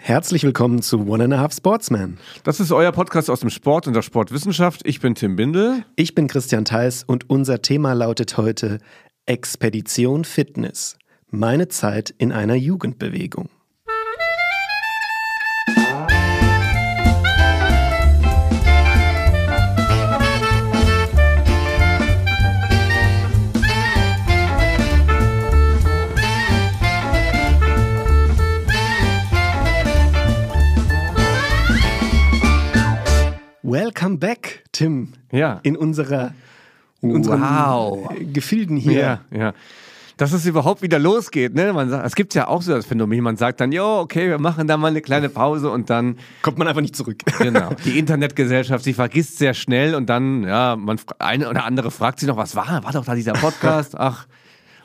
Herzlich willkommen zu One and a Half Sportsman. Das ist euer Podcast aus dem Sport und der Sportwissenschaft. Ich bin Tim Bindel. Ich bin Christian Theis und unser Thema lautet heute Expedition Fitness. Meine Zeit in einer Jugendbewegung. Welcome back, Tim. Ja. In unserer in unseren Wow. Gefilden hier. Ja, ja. Dass es überhaupt wieder losgeht, ne? Man sagt, es gibt ja auch so das Phänomen, man sagt dann, jo, okay, wir machen da mal eine kleine Pause und dann, Kommt man einfach nicht zurück. genau, die Internetgesellschaft, sie vergisst sehr schnell und dann, ja, man, eine oder andere fragt sich noch, was war? War doch da dieser Podcast? Ach,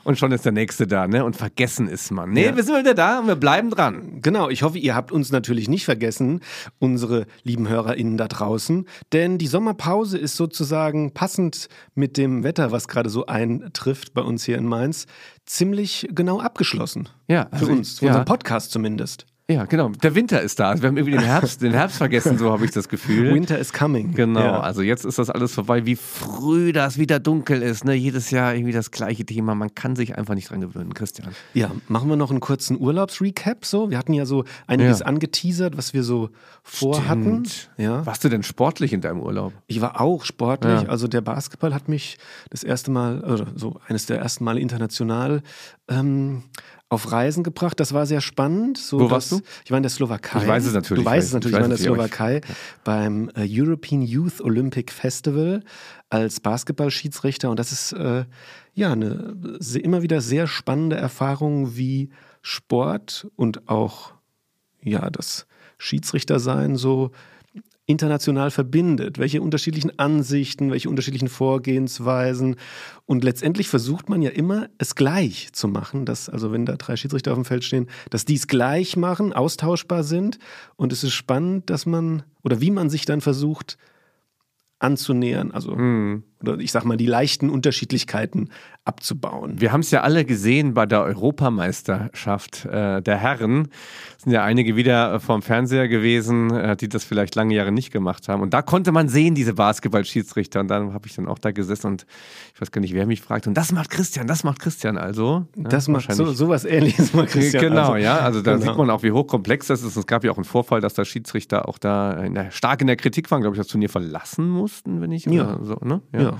und schon ist der nächste da, ne? Und vergessen ist man. Nee, Ja. wir sind wieder da und wir bleiben dran. Genau, ich hoffe, ihr habt uns natürlich nicht vergessen, unsere lieben HörerInnen da draußen, denn die Sommerpause ist sozusagen passend mit dem Wetter, was gerade so eintrifft bei uns hier in Mainz, ziemlich genau abgeschlossen. Ja, Für also uns, ich- für unseren ja. Podcast zumindest. Ja, genau. Der Winter ist da. Also wir haben irgendwie den Herbst, den Herbst vergessen, so habe ich das Gefühl. Winter is coming. Genau, Ja. also jetzt ist das alles vorbei, wie früh das wieder dunkel ist. Ne? Jedes Jahr irgendwie das gleiche Thema. Man kann sich einfach nicht dran gewöhnen, Christian. Ja, machen wir noch einen kurzen Urlaubsrecap so. Wir hatten ja so einiges Ja. angeteasert, was wir so vorhatten. Ja. Warst du denn sportlich in deinem Urlaub? Ich war auch sportlich. Ja. Also der Basketball hat mich das erste Mal, oder so eines der ersten Male international ähm, auf Reisen gebracht. Das war sehr spannend. So, Wo warst du? Ich war in der Slowakei. Ich weiß es natürlich, Du weißt ich es natürlich. ich Ich war in der Slowakei beim äh, European Youth Olympic Festival als Basketballschiedsrichter. Und das ist äh, ja eine immer wieder sehr spannende Erfahrung, wie Sport und auch ja das Schiedsrichtersein so international verbindet, welche unterschiedlichen Ansichten, welche unterschiedlichen Vorgehensweisen. Und letztendlich versucht man ja immer, es gleich zu machen, dass, also wenn da drei Schiedsrichter auf dem Feld stehen, dass die es gleich machen, austauschbar sind. Und es ist spannend, dass man, oder wie man sich dann versucht anzunähern, also, oder ich sag mal, die leichten Unterschiedlichkeiten abzubauen. Wir haben es ja alle gesehen bei der Europameisterschaft äh, der Herren. Es sind ja einige wieder äh, vorm Fernseher gewesen, äh, die das vielleicht lange Jahre nicht gemacht haben. Und da konnte man sehen, diese Basketball-Schiedsrichter. Und dann habe ich dann auch da gesessen und ich weiß gar nicht, wer mich fragt. Und das macht Christian, das macht Christian also. Ja, Das macht so, sowas ähnliches mal Christian. Genau, also, ja. Also da genau. sieht man auch, wie hochkomplex das ist. Es gab ja auch einen Vorfall, dass der Schiedsrichter auch da in der, stark in der Kritik waren, glaube ich, das Turnier verlassen mussten, wenn ich Ja. so, ne? Ja.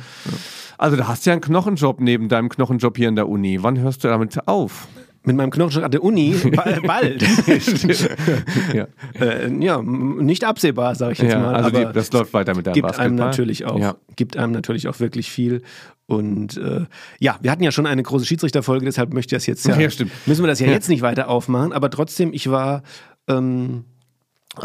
Also da hast du ja einen Knochenjob neben deinem Knochenjob hier in der Uni. Wann hörst du damit auf? Mit meinem Knochenjob an der Uni ba- bald. ja, äh, ja, nicht absehbar, sage ich jetzt ja mal. also aber die, das läuft weiter mit deinem gibt Basketball. einem natürlich auch, Ja. gibt einem natürlich auch wirklich viel. Und äh, ja, wir hatten ja schon eine große Schiedsrichterfolge, deshalb möchte ich das jetzt ja, müssen wir das ja, Ja. jetzt nicht weiter aufmachen. Aber trotzdem, ich war ähm,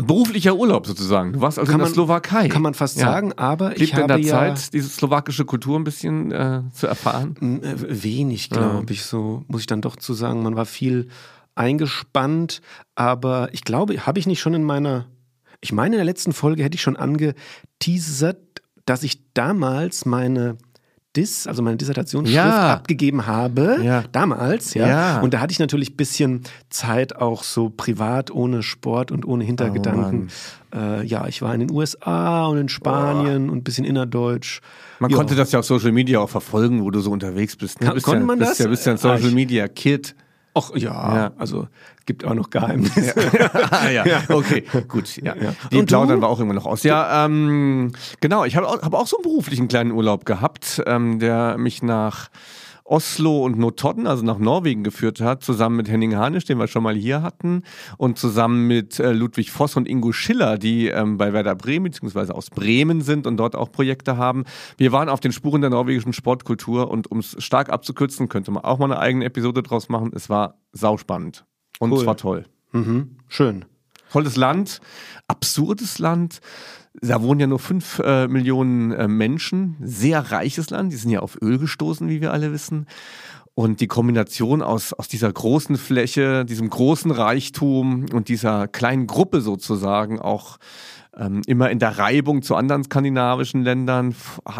Beruflicher Urlaub sozusagen. Du warst also Kann in der man- Slowakei. kann man fast Ja. sagen, aber Blieb ich habe da ja Zeit, diese slowakische Kultur ein bisschen äh, zu erfahren? äh, wenig, glaube ich, so muss ich dann doch zu sagen. Man war viel eingespannt, aber ich glaube, habe ich nicht schon in meiner, ich meine, in der letzten Folge hätte ich schon angeteasert, dass ich damals meine Dis, also meine Dissertationsschrift Ja. abgegeben habe, Ja. damals, ja. Ja. Und da hatte ich natürlich ein bisschen Zeit auch so privat, ohne Sport und ohne Hintergedanken. äh, ja, ich war in den USA und in Spanien und ein bisschen innerdeutsch. Man Ja. konnte das ja auf Social Media auch verfolgen, wo du so unterwegs bist. ne? Konnte man das? Ja, bist ja ein Ah, Social Media Kid. Ach ja, Ja. also gibt auch noch Geheimnisse. ah, ja. okay, gut. Ja. Ja. Die plaudern wir auch immer noch aus. Ja, ähm, genau. Ich habe auch, hab auch so einen beruflichen kleinen Urlaub gehabt, ähm, der mich nach Oslo und Notodden, also nach Norwegen geführt hat, zusammen mit Henning Hanisch, den wir schon mal hier hatten, und zusammen mit äh, Ludwig Voss und Ingo Schiller, die ähm, bei Werder Bremen bzw. aus Bremen sind und dort auch Projekte haben. Wir waren auf den Spuren der norwegischen Sportkultur und um es stark abzukürzen, könnte man auch mal eine eigene Episode draus machen. Es war sauspannend und Cool. es war toll. mhm. Schön. Tolles Land, absurdes Land. Da wohnen ja nur fünf äh, Millionen äh, Menschen. Sehr reiches Land. Die sind ja auf Öl gestoßen, wie wir alle wissen. Und die Kombination aus, aus dieser großen Fläche, diesem großen Reichtum und dieser kleinen Gruppe sozusagen auch ähm, immer in der Reibung zu anderen skandinavischen Ländern.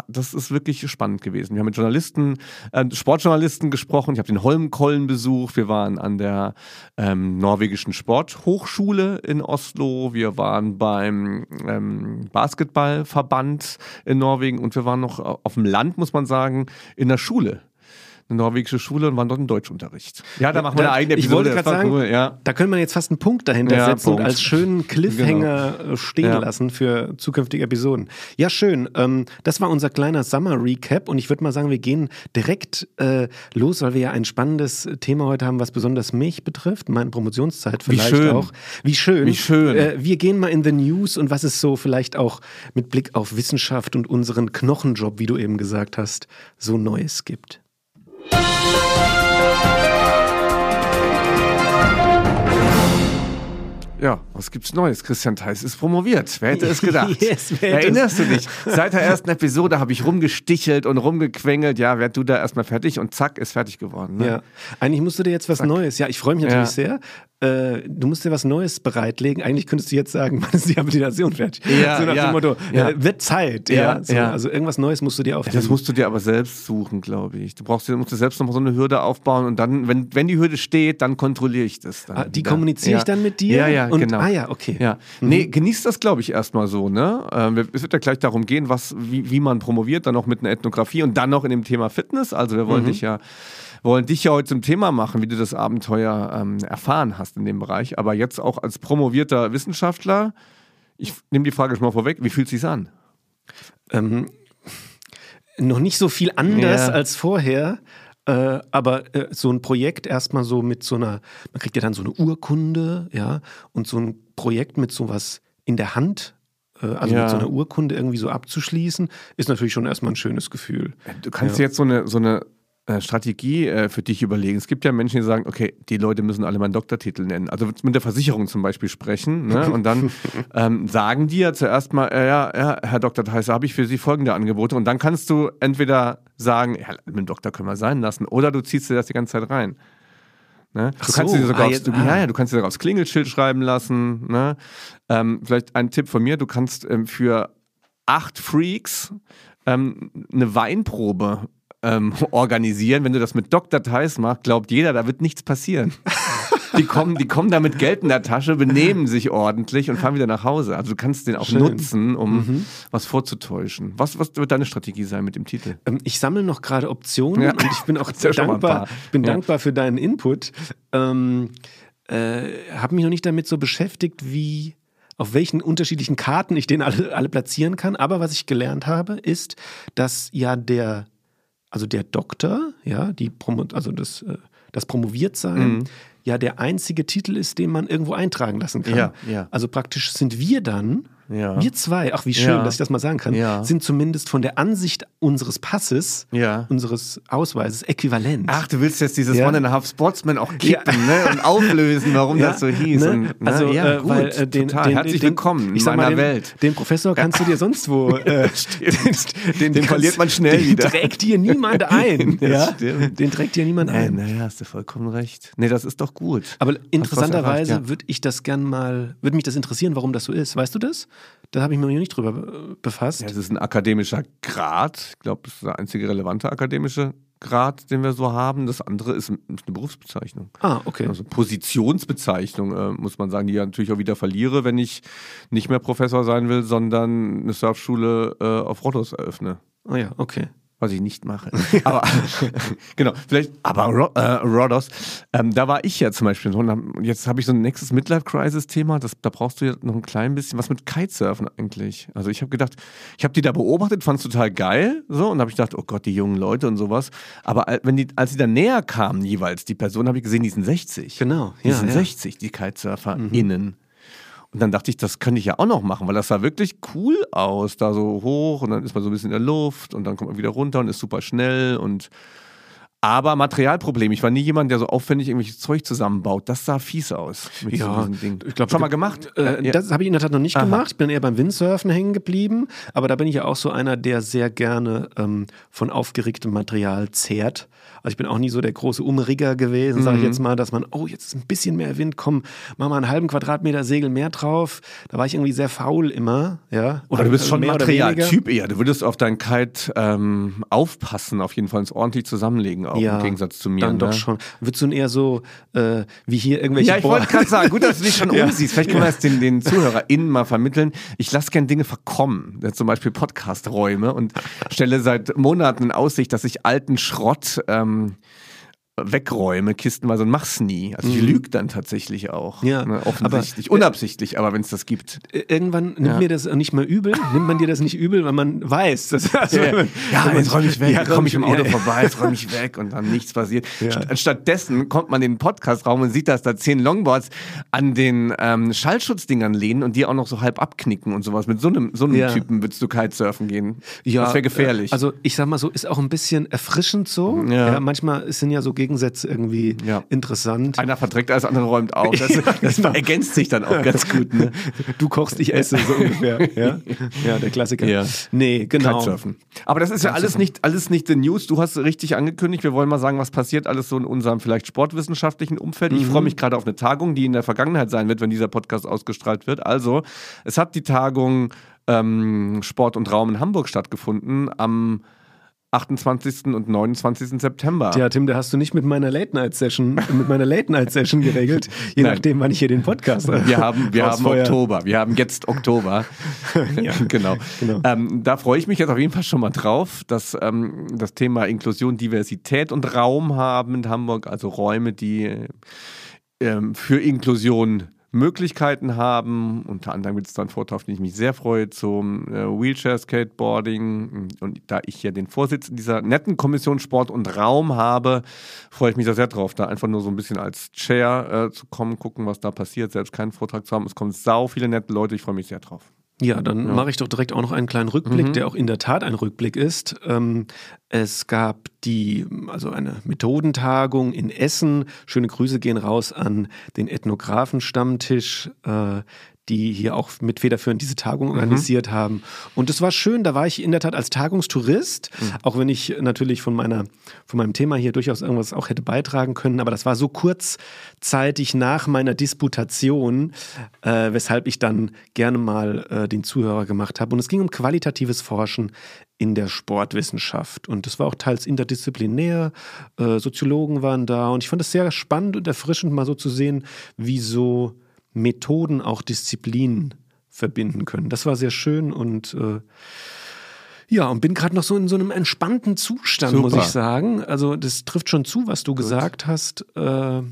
Das ist wirklich spannend gewesen. Wir haben mit Journalisten, äh, Sportjournalisten gesprochen. Ich habe den Holmenkollen besucht. Wir waren an der ähm, norwegischen Sporthochschule in Oslo. Wir waren beim ähm, Basketballverband in Norwegen und wir waren noch auf dem Land, muss man sagen, in der Schule eine norwegische Schule und waren dort im Deutschunterricht. Ja, da machen wir eine eigene Episode. Ich wollte gerade sagen, cool, ja. da können wir jetzt fast einen Punkt dahinter ja, setzen Punkt. und als schönen Cliffhanger genau. Äh, stehen ja. lassen für zukünftige Episoden. Ja, schön. Ähm, das war unser kleiner Summer Recap und ich würde mal sagen, wir gehen direkt äh, los, weil wir ja ein spannendes Thema heute haben, was besonders mich betrifft, meine Promotionszeit vielleicht Wie schön. auch. Wie schön. Wie schön. Äh, wir gehen mal in the News und was es so vielleicht auch mit Blick auf Wissenschaft und unseren Knochenjob, wie du eben gesagt hast, so Neues gibt. Ja, was gibt's Neues? Christian Theis ist promoviert. Wer hätte es gedacht? yes, Erinnerst du dich? Seit der ersten Episode habe ich rumgestichelt und rumgequengelt. Ja, werd du da erstmal fertig und zack, ist fertig geworden. Ne? Ja, eigentlich musst du dir jetzt was zack. Neues. Ja, ich freue mich natürlich ja. sehr äh, du musst dir was Neues bereitlegen. Eigentlich könntest du jetzt sagen, wann ist die Habilitation fertig? Ja, so nach ja, dem Motto, ja. Äh, wird Zeit. Ja, so, ja, Also irgendwas Neues musst du dir aufbauen. das musst du dir aber selbst suchen, glaube ich. Du brauchst dir, musst dir selbst noch so eine Hürde aufbauen und dann, wenn, wenn die Hürde steht, dann kontrolliere ich das. Dann ah, die kommuniziere ich dann mit dir? Ja, ja, und, genau. Ah ja, okay. Ja. Mhm. Nee, genießt das, glaube ich, erstmal so. Ne? Ähm, es wird ja gleich darum gehen, was, wie, wie man promoviert, dann noch mit einer Ethnographie und dann noch in dem Thema Fitness. Also wir wollen mhm. dich ja wollen dich ja heute zum Thema machen, wie du das Abenteuer ähm, erfahren hast in dem Bereich. Aber jetzt auch als promovierter Wissenschaftler, ich nehme die Frage schon mal vorweg, wie fühlt es sich an? Ähm, noch nicht so viel anders ja. als vorher. Äh, aber äh, so ein Projekt erstmal so mit so einer, man kriegt ja dann so eine Urkunde, ja, und so ein Projekt mit sowas in der Hand äh, also ja. mit so einer Urkunde irgendwie so abzuschließen, ist natürlich schon erstmal ein schönes Gefühl. Du kannst ja. jetzt so eine, so eine äh, Strategie äh, für dich überlegen. Es gibt ja Menschen, die sagen, okay, die Leute müssen alle meinen Doktortitel nennen. Also mit der Versicherung zum Beispiel sprechen. Ne? Und dann ähm, sagen die ja zuerst mal, äh, ja, ja, Herr Dr. Theiser, habe ich für Sie folgende Angebote. Und dann kannst du entweder sagen, ja, mit dem Doktor können wir sein lassen, oder du ziehst dir das die ganze Zeit rein. Ne? Du, kannst so, dir sogar ah, aufs, du, ah. ja, ja, du kannst dir sogar aufs Klingelschild schreiben lassen. Ne? Ähm, vielleicht ein Tipp von mir, du kannst ähm, für acht Freaks ähm, eine Weinprobe ähm, organisieren. Wenn du das mit Dr. Theis machst, glaubt jeder, da wird nichts passieren. Die kommen, die kommen da mit Geld in der Tasche, benehmen sich ordentlich und fahren wieder nach Hause. Also du kannst den auch Schön. nutzen, um mhm. was vorzutäuschen. Was, was wird deine Strategie sein mit dem Titel? Ähm, ich sammle noch gerade Optionen ja. und ich bin auch ja dankbar, bin ja. dankbar für deinen Input. Ähm, äh, habe mich noch nicht damit so beschäftigt, wie auf welchen unterschiedlichen Karten ich den alle, alle platzieren kann. Aber was ich gelernt habe, ist, dass ja der also der Doktor, ja, die Promo also das, äh, das Promoviertsein, mhm. ja der einzige Titel ist, den man irgendwo eintragen lassen kann. Ja, ja. Also praktisch sind wir dann ja. Wir zwei, ach wie schön, ja. dass ich das mal sagen kann, ja. sind zumindest von der Ansicht unseres Passes, unseres Ausweises äquivalent. Ach, du willst jetzt dieses One and a Half Sportsman auch kippen ne? und auflösen, warum das so hieß. Ne? Und, ne? Also, ja, äh, gut, weil, äh, den, total. Den, Herzlich den, willkommen in meiner Welt. Den Professor kannst du dir sonst wo, äh, den, den verliert man schnell den wieder. Den trägt dir niemand ein. ja? Den trägt dir niemand ein. Naja, hast du vollkommen recht. Nee, das ist doch gut. Aber interessanterweise würde ich das gern mal, würde mich das interessieren, warum das so ist. Weißt du das? Da habe ich mich noch nicht drüber äh, befasst. Ja, das ist ein akademischer Grad. Ich glaube, das ist der einzige relevante akademische Grad, den wir so haben. Das andere ist, eine Berufsbezeichnung. Ah, okay. Also Positionsbezeichnung, äh, muss man sagen, die ja natürlich auch wieder verliere, wenn ich nicht mehr Professor sein will, sondern eine Surfschule äh, auf Rodos eröffne. Ah ja, okay was ich nicht mache. aber genau, vielleicht, aber Ro äh, Rodos, ähm, da war ich ja zum Beispiel. Und jetzt habe ich so ein nächstes Midlife-Crisis-Thema. Da brauchst du ja noch ein klein bisschen was mit Kitesurfen eigentlich. Also ich habe gedacht, ich habe die da beobachtet, fand es total geil. So, und habe ich gedacht, oh Gott, die jungen Leute und sowas. Aber wenn die, als sie dann näher kamen, jeweils, die Person, habe ich gesehen, die sind 60. Genau. Die ja, sind ja. 60, die KitesurferInnen. Mhm. Und dann dachte ich, das könnte ich ja auch noch machen, weil das sah wirklich cool aus, da so hoch und dann ist man so ein bisschen in der Luft und dann kommt man wieder runter und ist super schnell und Aber Materialproblem. Ich war nie jemand, der so aufwendig irgendwelches Zeug zusammenbaut. Das sah fies aus. Mit Ja, so Ding. ich glaub, Schon mal gemacht? Äh, ja. Das habe ich in der Tat noch nicht Aha. gemacht. Ich bin eher beim Windsurfen hängen geblieben. Aber da bin ich ja auch so einer, der sehr gerne ähm, von aufgeregtem Material zehrt. Also ich bin auch nie so der große Umrigger gewesen, sage Mhm. ich jetzt mal, dass man, oh, jetzt ist ein bisschen mehr Wind, komm, mach mal einen halben Quadratmeter Segel mehr drauf. Da war ich irgendwie sehr faul immer. Ja? Oder du bist schon. Materialtyp eher. Du würdest auf dein Kite ähm, aufpassen, auf jeden Fall ins ordentlich zusammenlegen, auch Ja, im Gegensatz zu mir. Dann ne? doch schon. Würdest du eher so, äh, wie hier irgendwelche Ja, ich wollte gerade sagen, gut, dass du dich schon Ja. umsiehst. Vielleicht können wir das den, den ZuhörerInnen mal vermitteln. Ich lasse gern Dinge verkommen. Ja, Zum Beispiel Podcast-Räume und stelle seit Monaten in Aussicht, dass ich alten Schrott ähm, Um. Wegräume, kistenweise und mach's nie. Also ich lüge dann tatsächlich auch. Mhm. Ja, ne, offensichtlich. aber- Unabsichtlich, aber wenn es das gibt. Irgendwann nimmt Ja. mir das nicht mehr übel, nimmt man dir das nicht übel, weil man weiß. Dass, also, wenn man- Ja, jetzt räume ich weg, Ja, komme ich im Auto ja, vorbei, jetzt räume ich weg und dann nichts passiert. Ja. St stattdessen kommt man in den Podcastraum und sieht, dass da zehn Longboards an den ähm, Schallschutzdingern lehnen und die auch noch so halb abknicken und sowas. Mit so einem, so einem Ja. Typen würdest du Kitesurfen gehen. Ja, das wäre gefährlich. Also ich sag mal so, ist auch ein bisschen erfrischend so. Ja. manchmal sind ja so Gegensätze irgendwie Ja. interessant. einer verdreckt, alles andere räumt auf. Das, das Genau. ergänzt sich dann auch ganz gut. Ne? Du kochst, ich esse, so ungefähr. Ja, ja der Klassiker. Ja. Nee, genau. Kitesurfen. Aber das ist ja alles nicht, alles nicht the News. Du hast richtig angekündigt. Wir wollen mal sagen, was passiert alles so in unserem vielleicht sportwissenschaftlichen Umfeld. Ich Mhm. freue mich gerade auf eine Tagung, die in der Vergangenheit sein wird, wenn dieser Podcast ausgestrahlt wird. Also, es hat die Tagung ähm, Sport und Raum in Hamburg stattgefunden am 28. und 29. September. Ja, Tim, da hast du nicht mit meiner Late-Night-Session, mit meiner Late-Night-Session geregelt, je Nein. nachdem, wann ich hier den Podcast Wir haben, wir haben. Oktober. Wir haben jetzt Oktober. Ja. genau. Genau. Ähm, da freue ich mich jetzt auf jeden Fall schon mal drauf, dass ähm, das Thema Inklusion, Diversität und Raum haben in Hamburg, also Räume, die ähm, für Inklusion Möglichkeiten haben. Unter anderem wird es dann Vortrag, auf den ich mich sehr freue, zum äh, Wheelchair-Skateboarding. Und da ich ja den Vorsitz in dieser netten Kommission Sport und Raum habe, freue ich mich da sehr drauf, da einfach nur so ein bisschen als Chair äh, zu kommen, gucken, was da passiert, selbst keinen Vortrag zu haben. Es kommen sau viele nette Leute, ich freue mich sehr drauf. Ja, dann mache ich doch direkt auch noch einen kleinen Rückblick, Mhm. der auch in der Tat ein Rückblick ist. Ähm, es gab die, also eine Methodentagung in Essen. Schöne Grüße gehen raus an den Ethnographen-Stammtisch, äh, die hier auch mit federführend diese Tagung Mhm. organisiert haben. Und es war schön, da war ich in der Tat als Tagungstourist, Mhm. auch wenn ich natürlich von meiner, von meinem Thema hier durchaus irgendwas auch hätte beitragen können, aber das war so kurzzeitig nach meiner Disputation, äh, weshalb ich dann gerne mal äh, den Zuhörer gemacht habe. Und es ging um qualitatives Forschen in der Sportwissenschaft. Und das war auch teils interdisziplinär. Äh, Soziologen waren da. Und ich fand es sehr spannend und erfrischend, mal so zu sehen, wie so Methoden auch Disziplinen verbinden können. Das war sehr schön und äh, ja, und bin gerade noch so in so einem entspannten Zustand, muss Super. ich sagen. Also das trifft schon zu, was du gesagt hast. Äh,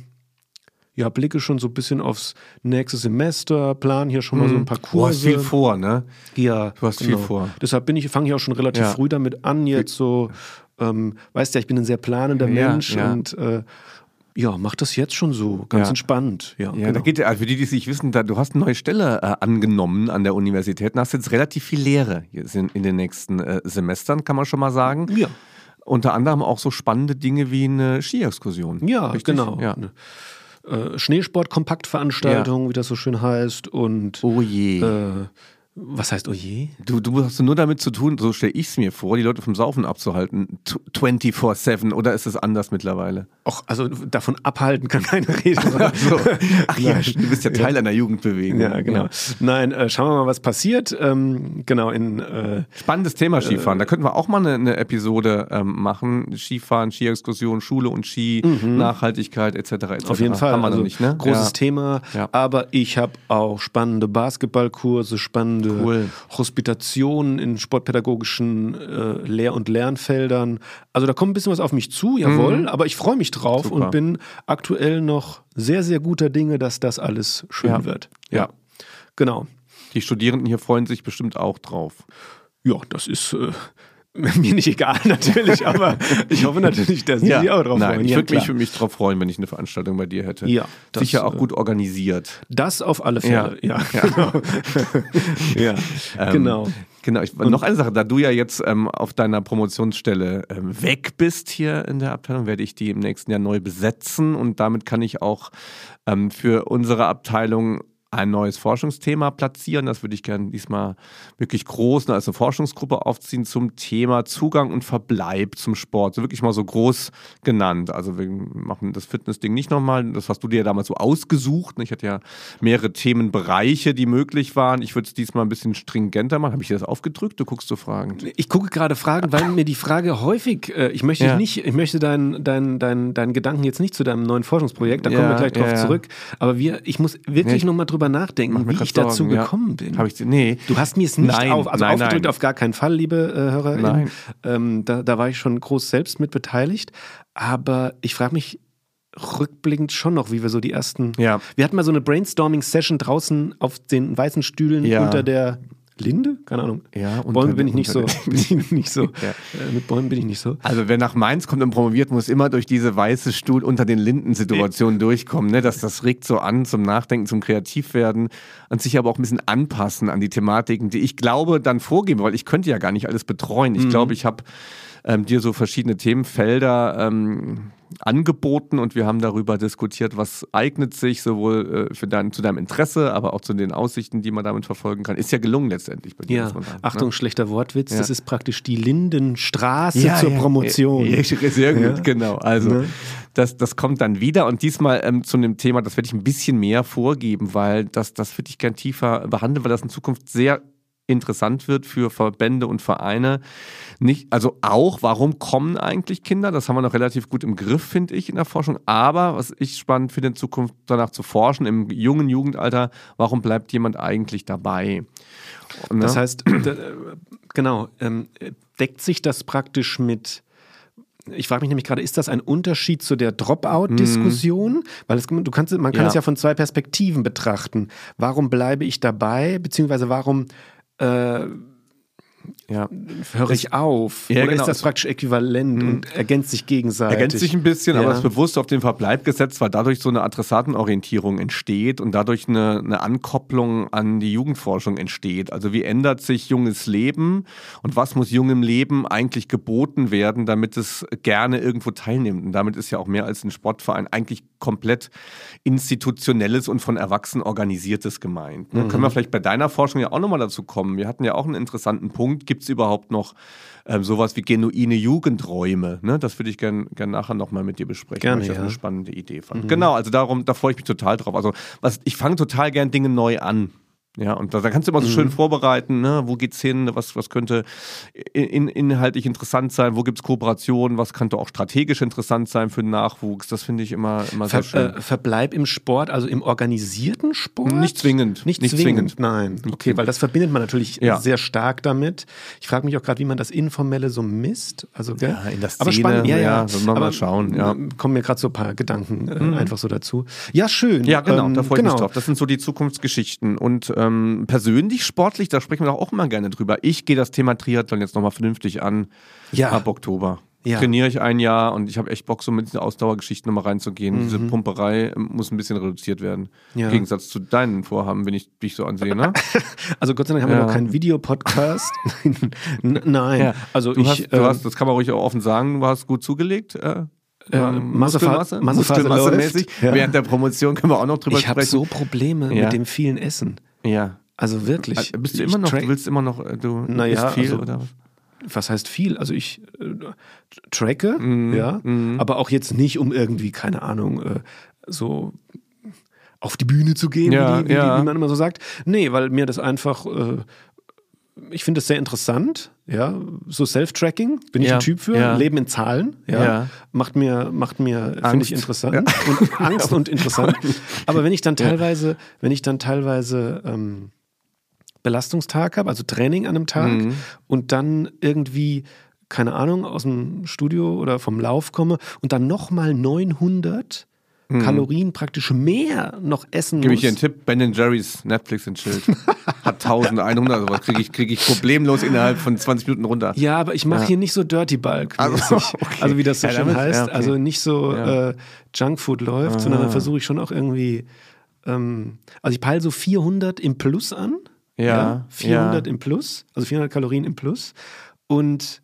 ja, blicke schon so ein bisschen aufs nächste Semester, plan hier schon mal so ein paar Du hast Kurse. viel vor, ne? Ja, Du hast viel vor. Deshalb bin ich, fange ich auch schon relativ Ja. früh damit an, jetzt so, ähm, weißt ja, ich bin ein sehr planender Ja, Mensch ja. und äh, ja, mach das jetzt schon so, ganz Ja. entspannt. Ja, Ja, genau. da geht ja, also für die, die es nicht wissen, da, du hast eine neue Stelle äh, angenommen an der Universität und hast jetzt relativ viel Lehre in, in den nächsten äh, Semestern, kann man schon mal sagen. ja. Unter anderem auch so spannende Dinge wie eine Skiexkursion. Ja, Richtig? genau. Ja. Äh, Schneesport-Kompaktveranstaltung, wie das so schön heißt. Und Oh je. äh, was heißt oh je? Du, du hast nur damit zu tun, so stelle ich es mir vor, die Leute vom Saufen abzuhalten, t- 24-7 oder ist es anders mittlerweile? Och, also davon abhalten kann keine Rede sein. So. Ach ja, du bist ja Teil einer Jugendbewegung. Ja, genau. Nein, äh, schauen wir mal, was passiert. Ähm, genau, in äh, Spannendes Thema Skifahren. Da könnten wir auch mal eine, eine Episode ähm, machen. Skifahren, Skiexkursion, Schule und Ski, Nachhaltigkeit etc. etc. Auf jeden Fall. Haben wir also noch nicht, ne? Großes ja. Thema. Ja. Aber ich habe auch spannende Basketballkurse, spannende Cool. Hospitationen in sportpädagogischen äh, Lehr- und Lernfeldern. Also da kommt ein bisschen was auf mich zu, jawohl. Aber ich freue mich drauf Mhm. Super. und bin aktuell noch sehr, sehr guter Dinge, dass das alles schön Ja. wird. Ja. Genau. Die Studierenden hier freuen sich bestimmt auch drauf. Ja, das ist äh, mir nicht egal natürlich, aber ich hoffe natürlich, dass Sie sich auch drauf Nein, freuen. ich Ja, würde mich, würd mich drauf freuen, wenn ich eine Veranstaltung bei dir hätte. Ja, das, Sicher auch äh, gut organisiert. Das auf alle Fälle, ja. Genau. ja, Ähm, genau. Genau, ich, noch eine Sache, da du ja jetzt ähm, auf deiner Promotionsstelle ähm, weg bist hier in der Abteilung, werde ich die im nächsten Jahr neu besetzen und damit kann ich auch ähm, für unsere Abteilung ein neues Forschungsthema platzieren. Das würde ich gerne diesmal wirklich groß als eine Forschungsgruppe aufziehen zum Thema Zugang und Verbleib zum Sport. So wirklich mal so groß genannt. Also wir machen das Fitnessding nicht nochmal. Das hast du dir ja damals so ausgesucht. Ich hatte ja mehrere Themenbereiche, die möglich waren. Ich würde es diesmal ein bisschen stringenter machen. Habe ich dir das aufgedrückt? Du guckst so fragend. Ich gucke gerade Fragen, weil mir die Frage häufig, äh, ich möchte ja. nicht, ich möchte deinen dein, dein, dein Gedanken jetzt nicht zu deinem neuen Forschungsprojekt, da ja, kommen wir gleich drauf ja, zurück. Aber wir, ich muss wirklich ja, nochmal drüber drüber nachdenken, wie ich dazu Sorgen, gekommen ja. bin. Hab ich, nee. Du hast mir es nicht nein, auf, also nein, aufgedrückt, nein. auf gar keinen Fall, liebe äh, Hörer. Nein. Ähm, da, da war ich schon groß selbst mit beteiligt. Aber ich frage mich rückblickend schon noch, wie wir so die ersten. Ja. Wir hatten mal so eine Brainstorming-Session draußen auf den weißen Stühlen ja. unter der Linde? Keine Ahnung. Ja, Bäume bin ich nicht so. Bin ich nicht so. ja. Äh, mit Bäumen bin ich nicht so. Also wer nach Mainz kommt und promoviert, muss immer durch diese weiße Stuhl unter den Linden-Situationen nee. durchkommen. Ne? Das, das regt so an zum Nachdenken, zum Kreativwerden und sich aber auch ein bisschen anpassen an die Thematiken, die ich glaube dann vorgeben, weil ich könnte ja gar nicht alles betreuen. Ich mhm. glaube, ich habe ähm, dir so verschiedene Themenfelder ähm, angeboten und wir haben darüber diskutiert, was eignet sich sowohl äh, für dein, zu deinem Interesse, aber auch zu den Aussichten, die man damit verfolgen kann. Ist ja gelungen letztendlich bei dir. Ja, sagen, Achtung, ne? schlechter Wortwitz, ja. das ist praktisch die Lindenstraße ja, zur Promotion. Ja, sehr gut, genau. Also ne? das, das kommt dann wieder und diesmal ähm, zu einem Thema, das werde ich ein bisschen mehr vorgeben, weil das, das würde ich gern tiefer behandeln, weil das in Zukunft sehr interessant wird für Verbände und Vereine. Nicht, also auch, warum kommen eigentlich Kinder? Das haben wir noch relativ gut im Griff, finde ich, in der Forschung. Aber was ich spannend finde, in Zukunft danach zu forschen, im jungen Jugendalter, warum bleibt jemand eigentlich dabei? Und, das ne? heißt, genau, ähm, deckt sich das praktisch mit ich frage mich nämlich gerade, ist das ein Unterschied zu der Dropout-Diskussion? Mhm. Weil es, du kannst, man kann ja. es ja von zwei Perspektiven betrachten. Warum bleibe ich dabei? Beziehungsweise warum äh, ja. höre ich auf? Ja, Oder genau. ist das praktisch äquivalent mhm. und ergänzt sich gegenseitig? Ergänzt sich ein bisschen, ja. aber ist bewusst auf den Verbleib gesetzt, weil dadurch so eine Adressatenorientierung entsteht und dadurch eine, eine Ankopplung an die Jugendforschung entsteht. Also wie ändert sich junges Leben und was muss jungem Leben eigentlich geboten werden, damit es gerne irgendwo teilnimmt? Und damit ist ja auch mehr als ein Sportverein eigentlich komplett institutionelles und von Erwachsenen organisiertes gemeint. Mhm. Können wir vielleicht bei deiner Forschung ja auch nochmal dazu kommen. Wir hatten ja auch einen interessanten Punkt. Gibt es überhaupt noch ähm, sowas wie genuine Jugendräume? Ne? Das würde ich gerne gern nachher nochmal mit dir besprechen, gerne, weil ich das ja. eine spannende Idee fand. Mhm. Genau, also darum, da freue ich mich total drauf. Also was, ich fange total gern Dinge neu an. Ja, und da, da kannst du immer so mhm. schön vorbereiten, ne? wo geht's hin, was, was könnte in, inhaltlich interessant sein, wo gibt es Kooperationen, was könnte auch strategisch interessant sein für den Nachwuchs. Das finde ich immer, immer Ver, sehr schön. Äh, Verbleib im Sport, also im organisierten Sport? Nicht zwingend. Nicht, nicht zwingend. zwingend. Nein. Okay, weil das verbindet man natürlich ja. sehr stark damit. Ich frage mich auch gerade, wie man das Informelle so misst. Also, gell? Ja, in der Szene, aber spannend, ja, ja. ja wir mal schauen. Ja. Kommen mir gerade so ein paar Gedanken äh, mhm. einfach so dazu. Ja, schön. Ja, genau, ähm, da freue ich genau. mich drauf. Das sind so die Zukunftsgeschichten. Und ähm, persönlich finde ich sportlich, da sprechen wir doch auch immer gerne drüber. Ich gehe das Thema Triathlon jetzt nochmal vernünftig an ja. ab Oktober. Ja. Trainiere ich ein Jahr und ich habe echt Bock, so mit diesen Ausdauergeschichten nochmal reinzugehen. Mhm. Diese Pumperei muss ein bisschen reduziert werden. Ja. Im Gegensatz zu deinen Vorhaben, wenn ich dich so ansehe, ne? Also Gott sei Dank haben ja. wir noch keinen Videopodcast. Nein. Ja. Also du ich, hast, du hast, das kann man ruhig auch offen sagen, du hast gut zugelegt. Äh, äh, Muskelmasse, Muskelmasse mäßig. Ja. Während der Promotion können wir auch noch drüber ich sprechen. Ich habe so Probleme mit dem vielen Essen. Ja. Also wirklich. Also bist du immer noch, du willst immer noch, äh, du naja, viel also, oder was? Was heißt viel? Also ich äh, tracke, mm, ja, mm. aber auch jetzt nicht, um irgendwie, keine Ahnung, äh, so auf die Bühne zu gehen, ja, wie, wie, ja. wie, man immer so sagt. Nee, weil mir das einfach, äh, ich finde es sehr interessant, ja, so Self-Tracking, bin ich ja, ein Typ für, ja. Leben in Zahlen, ja, ja. macht mir, macht mir, finde ich interessant und Angst und interessant. Aber wenn ich dann teilweise, wenn ich dann teilweise ähm, Belastungstag habe, also Training an einem Tag mhm. und dann irgendwie keine Ahnung, aus dem Studio oder vom Lauf komme und dann nochmal 900 mhm. Kalorien praktisch mehr noch essen Gebe ich dir einen Tipp, Ben Jerry's Netflix in Schild. Hat 1100, also was kriege ich, krieg ich problemlos innerhalb von 20 Minuten runter. Ja, aber ich mache ja. hier nicht so Dirty Bulk, also, okay. also wie das so ja, schön heißt, ja, okay. also nicht so äh, Junkfood läuft, ah. sondern dann versuche ich schon auch irgendwie, ähm, also ich peile so 400 im Plus an, Ja, 400 ja. im Plus, also 400 Kalorien im Plus. Und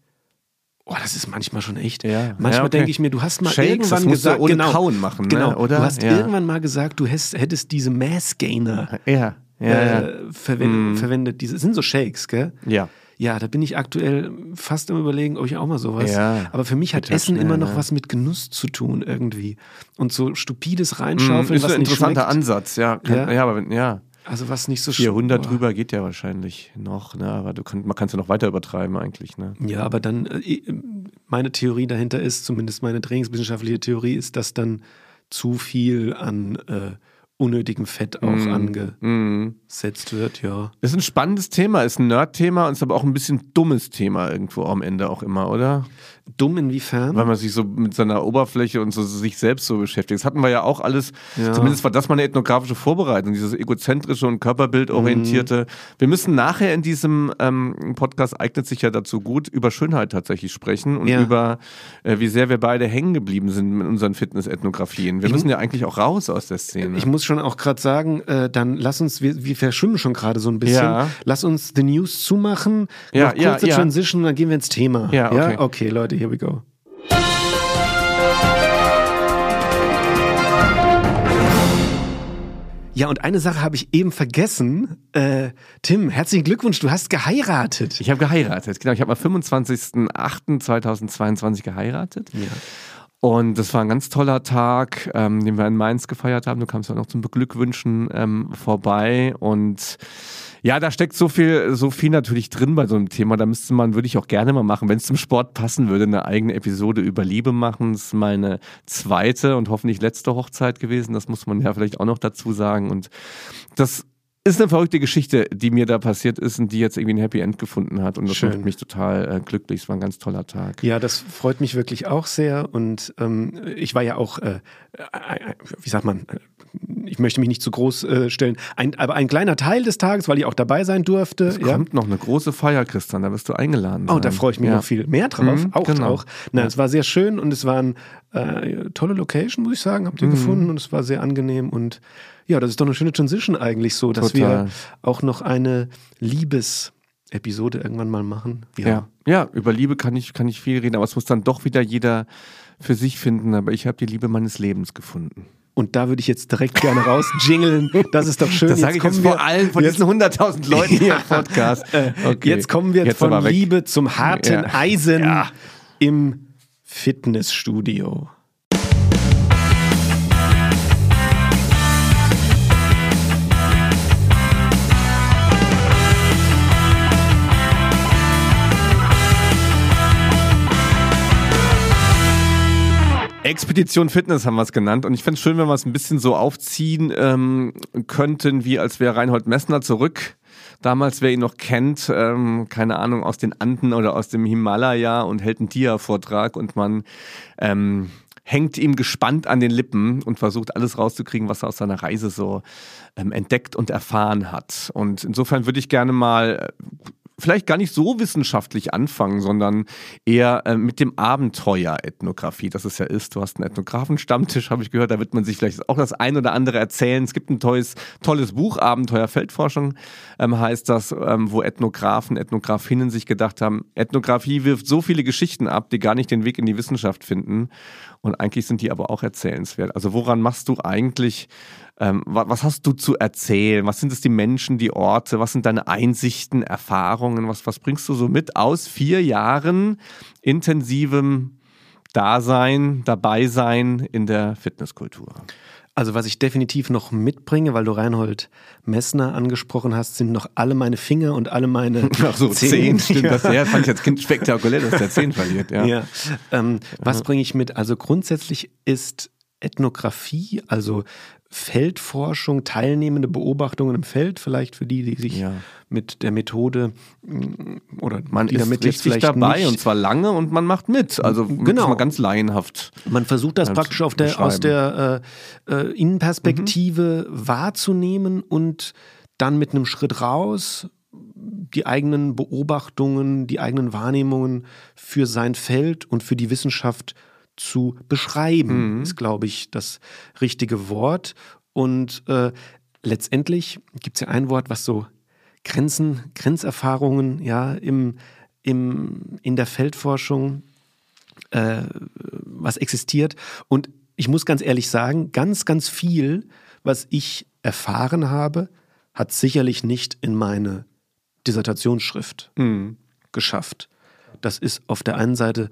oh, das ist manchmal schon echt. Ja. Manchmal Ja, okay. denke ich mir, du hast mal Shakes, irgendwann gesagt, ohne genau, Kauen machen, ne? genau, oder? Du hast Ja. irgendwann mal gesagt, du hättest, hättest diese Mass Gainer Ja, äh, verwen verwendet. Diese sind so Shakes, gell? ja. Ja, da bin ich aktuell fast am überlegen, ob ich auch mal sowas. Ja. Aber für mich hat Essen schnell, immer noch ne? was mit Genuss zu tun irgendwie. Und so stupides Mhm, reinschaufeln, ist was ein interessanter schmeckt. Ansatz, ja. Kann, Ja. ja. aber ja. Also was nicht so 400 boah. drüber geht ja wahrscheinlich noch, ne? aber du könnt, man kann es ja noch weiter übertreiben eigentlich. Ne? Ja, aber dann, äh, meine Theorie dahinter ist, zumindest meine trainingswissenschaftliche Theorie ist, dass dann zu viel an äh, unnötigem Fett auch Mhm. angesetzt wird, ja. Ist ein spannendes Thema, ist ein Nerd-Thema und ist aber auch ein bisschen dummes Thema irgendwo am Ende auch immer, oder? Dumm inwiefern? Weil man sich so mit seiner Oberfläche und so sich selbst so beschäftigt. Das hatten wir ja auch alles, Ja. zumindest war das mal eine ethnografische Vorbereitung, dieses egozentrische und körperbildorientierte. Wir müssen nachher in diesem ähm, Podcast, eignet sich ja dazu gut, über Schönheit tatsächlich sprechen und Ja. über, äh, wie sehr wir beide hängen geblieben sind mit unseren Fitness-Ethnografien. Wir müssen ja eigentlich auch raus aus der Szene. Ich muss schon auch gerade sagen, äh, dann lass uns, wir, wir verschwimmen schon gerade so ein bisschen. Ja. Lass uns the News zumachen. Ja, noch kurze. Transition, dann gehen wir ins Thema. Ja, okay. okay, Leute, here we go. Ja, und eine Sache habe ich eben vergessen. Äh, Tim, herzlichen Glückwunsch, du hast geheiratet. Ich habe geheiratet, genau. Ich habe am 25.08.2022 geheiratet. Ja. Und das war ein ganz toller Tag, ähm, den wir in Mainz gefeiert haben. Du kamst ja noch zum Beglückwünschen ähm, vorbei. Und ja, da steckt so viel, so viel natürlich drin bei so einem Thema. Da müsste man, würde ich auch gerne mal machen, wenn es zum Sport passen würde, eine eigene Episode über Liebe machen. Das ist meine zweite und hoffentlich letzte Hochzeit gewesen. Das muss man ja vielleicht auch noch dazu sagen. Und das ist eine verrückte Geschichte, die mir da passiert ist und die jetzt irgendwie ein Happy End gefunden hat. Und das Schön. macht mich total äh, glücklich. Es war ein ganz toller Tag. Ja, das freut mich wirklich auch sehr. Und ähm, ich war ja auch, äh, äh, wie sagt man, äh, ich möchte mich nicht zu groß äh, stellen, ein, aber ein kleiner Teil des Tages, weil ich auch dabei sein durfte. Es ja. kommt noch eine große Feier, Christian, da wirst du eingeladen. Oh, da freue ich mich ja. noch viel mehr drauf. Mhm, auch genau. auch. Na, Es war sehr schön und es war eine äh, tolle Location, muss ich sagen, Mhm. habt ihr gefunden und es war sehr angenehm und ja, das ist doch eine schöne Transition eigentlich so, dass Total. wir auch noch eine Liebes-Episode irgendwann mal machen. Ja. ja, über Liebe kann ich, kann ich viel reden, aber es muss dann doch wieder jeder für sich finden. Aber ich habe die Liebe meines Lebens gefunden. Und da würde ich jetzt direkt gerne raus jingeln. Das ist doch schön. Das sage ich jetzt vor allen, von jetzt, diesen 100.000 Leuten hier im Podcast. Okay. jetzt kommen wir Jetzt von. Liebe zum harten Ja. Eisen Ja. im Fitnessstudio. Expedition Fitness haben wir es genannt. Und ich fände es schön, wenn wir es ein bisschen so aufziehen ähm, könnten, wie als wäre Reinhold Messner zurück. Damals, wer ihn noch kennt, ähm, keine Ahnung, aus den Anden oder aus dem Himalaya und hält einen Dia-Vortrag und man ähm, hängt ihm gespannt an den Lippen und versucht alles rauszukriegen, was er aus seiner Reise so ähm, entdeckt und erfahren hat. Und insofern würde ich gerne mal vielleicht gar nicht so wissenschaftlich anfangen, sondern eher äh, mit dem Abenteuer Ethnographie, das es ja ist. Du hast einen Ethnografenstammtisch, habe ich gehört, da wird man sich vielleicht auch das ein oder andere erzählen. Es gibt ein tolles, tolles Buch, Abenteuer Feldforschung ähm, heißt das, ähm, wo Ethnografen, Ethnografinnen sich gedacht haben, Ethnographie wirft so viele Geschichten ab, die gar nicht den Weg in die Wissenschaft finden. Und eigentlich sind die aber auch erzählenswert. Also woran machst du eigentlich ähm, wa- was hast du zu erzählen? Was sind es die Menschen, die Orte? Was sind deine Einsichten, Erfahrungen? Was, was bringst du so mit aus vier Jahren intensivem Dasein, dabei sein in der Fitnesskultur? Also was ich definitiv noch mitbringe, weil du Reinhold Messner angesprochen hast, sind noch alle meine Finger und alle meine Ach so, zehn, stimmt Ja. das. Ja, fand ich als Kind spektakulär, dass der zehn verliert. Ja. Ja. Ähm, was bringe ich mit? Also grundsätzlich ist Ethnographie, also Feldforschung, teilnehmende Beobachtungen im Feld, vielleicht für die, die sich Ja. mit der Methode mm, oder Man die ist damit jetzt vielleicht dabei nicht, und zwar lange und man macht mit. Also Genau. mal ganz laienhaft. Man versucht das Ja, praktisch zu auf der, aus der äh, äh, Innenperspektive Mhm. wahrzunehmen und dann mit einem Schritt raus die eigenen Beobachtungen, die eigenen Wahrnehmungen für sein Feld und für die Wissenschaft zu beschreiben, Mhm. ist, glaube ich, das richtige Wort. Und äh, letztendlich gibt es ja ein Wort, was so Grenzen, Grenzerfahrungen, ja, im, im, in der Feldforschung, äh, was existiert. Und ich muss ganz ehrlich sagen, ganz, ganz viel, was ich erfahren habe, hat sicherlich nicht in meine Dissertationsschrift mhm. geschafft. Das ist auf der einen Seite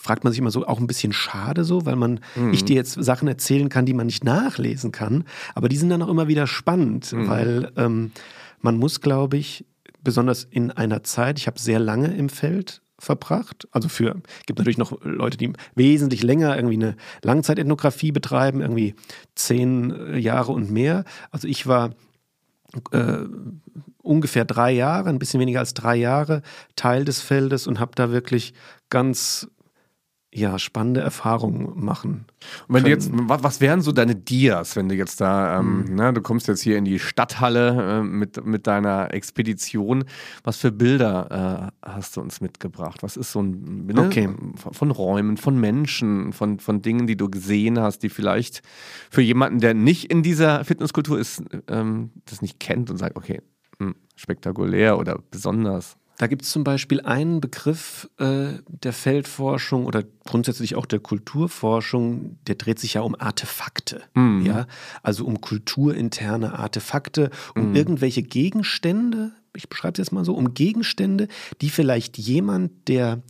fragt man sich immer so auch ein bisschen schade so, weil man mhm. ich dir jetzt Sachen erzählen kann, die man nicht nachlesen kann, aber die sind dann auch immer wieder spannend, mhm. weil ähm, man muss, glaube ich, besonders in einer Zeit, ich habe sehr lange im Feld verbracht. Also für, gibt natürlich noch Leute, die wesentlich länger irgendwie eine Langzeitethnographie betreiben, irgendwie zehn Jahre und mehr. Also ich war äh, ungefähr drei Jahre, ein bisschen weniger als drei Jahre Teil des Feldes und habe da wirklich ganz ja, spannende Erfahrungen machen. Und wenn du jetzt, was, was, wären so deine Dias, wenn du jetzt da, ähm, mhm. ne, du kommst jetzt hier in die Stadthalle äh, mit, mit deiner Expedition, was für Bilder äh, hast du uns mitgebracht? Was ist so ein, ne, okay. von Räumen, von Menschen, von, von Dingen, die du gesehen hast, die vielleicht für jemanden, der nicht in dieser Fitnesskultur ist, ähm, das nicht kennt und sagt, okay, mh, hm, spektakulär oder besonders? Da gibt es zum Beispiel einen Begriff äh, der Feldforschung oder grundsätzlich auch der Kulturforschung, der dreht sich ja um Artefakte. Mhm. Ja? Also um kulturinterne Artefakte, um mhm. irgendwelche Gegenstände, ich beschreibe es jetzt mal so, um Gegenstände, die vielleicht jemand, der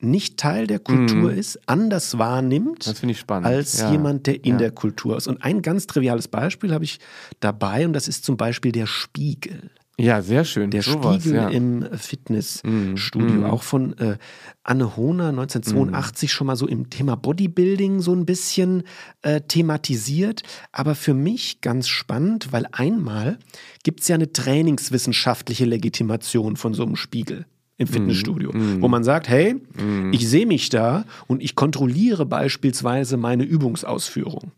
nicht Teil der Kultur mm. ist, anders wahrnimmt als ja. jemand, der in ja. der Kultur ist. Und ein ganz triviales Beispiel habe ich dabei und das ist zum Beispiel der Spiegel. Ja, sehr schön. Der so Spiegel ja. im Fitnessstudio, mm, auch von äh, Anne Hohner 1982 mm. schon mal so im Thema Bodybuilding so ein bisschen äh, thematisiert. Aber für mich ganz spannend, weil einmal gibt es ja eine trainingswissenschaftliche Legitimation von so einem Spiegel im Fitnessstudio, mm, wo man sagt, hey, mm. ich sehe mich da und ich kontrolliere beispielsweise meine Übungsausführung.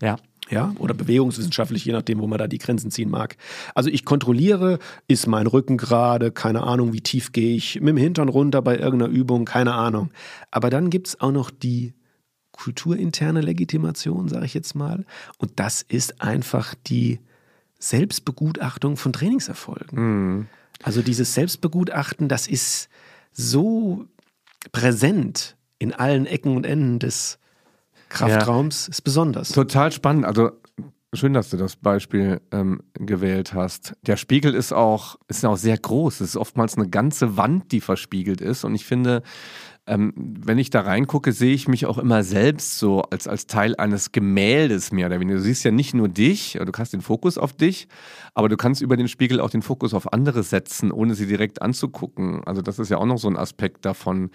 Ja ja, oder bewegungswissenschaftlich, je nachdem, wo man da die Grenzen ziehen mag. Also ich kontrolliere, ist mein Rücken gerade, keine Ahnung, wie tief gehe ich mit dem Hintern runter bei irgendeiner Übung, keine Ahnung. Aber dann gibt es auch noch die kulturinterne Legitimation, sage ich jetzt mal. Und das ist einfach die Selbstbegutachtung von Trainingserfolgen. Mhm. Also dieses Selbstbegutachten, das ist so präsent in allen Ecken und Enden des Kraftraums ja. ist besonders. Total spannend. Also schön, dass du das Beispiel ähm, gewählt hast. Der Spiegel ist auch, ist auch sehr groß. Es ist oftmals eine ganze Wand, die verspiegelt ist. Und ich finde, ähm, wenn ich da reingucke, sehe ich mich auch immer selbst so als, als Teil eines Gemäldes mehr oder weniger. Du siehst ja nicht nur dich, du hast den Fokus auf dich, aber du kannst über den Spiegel auch den Fokus auf andere setzen, ohne sie direkt anzugucken. Also das ist ja auch noch so ein Aspekt davon.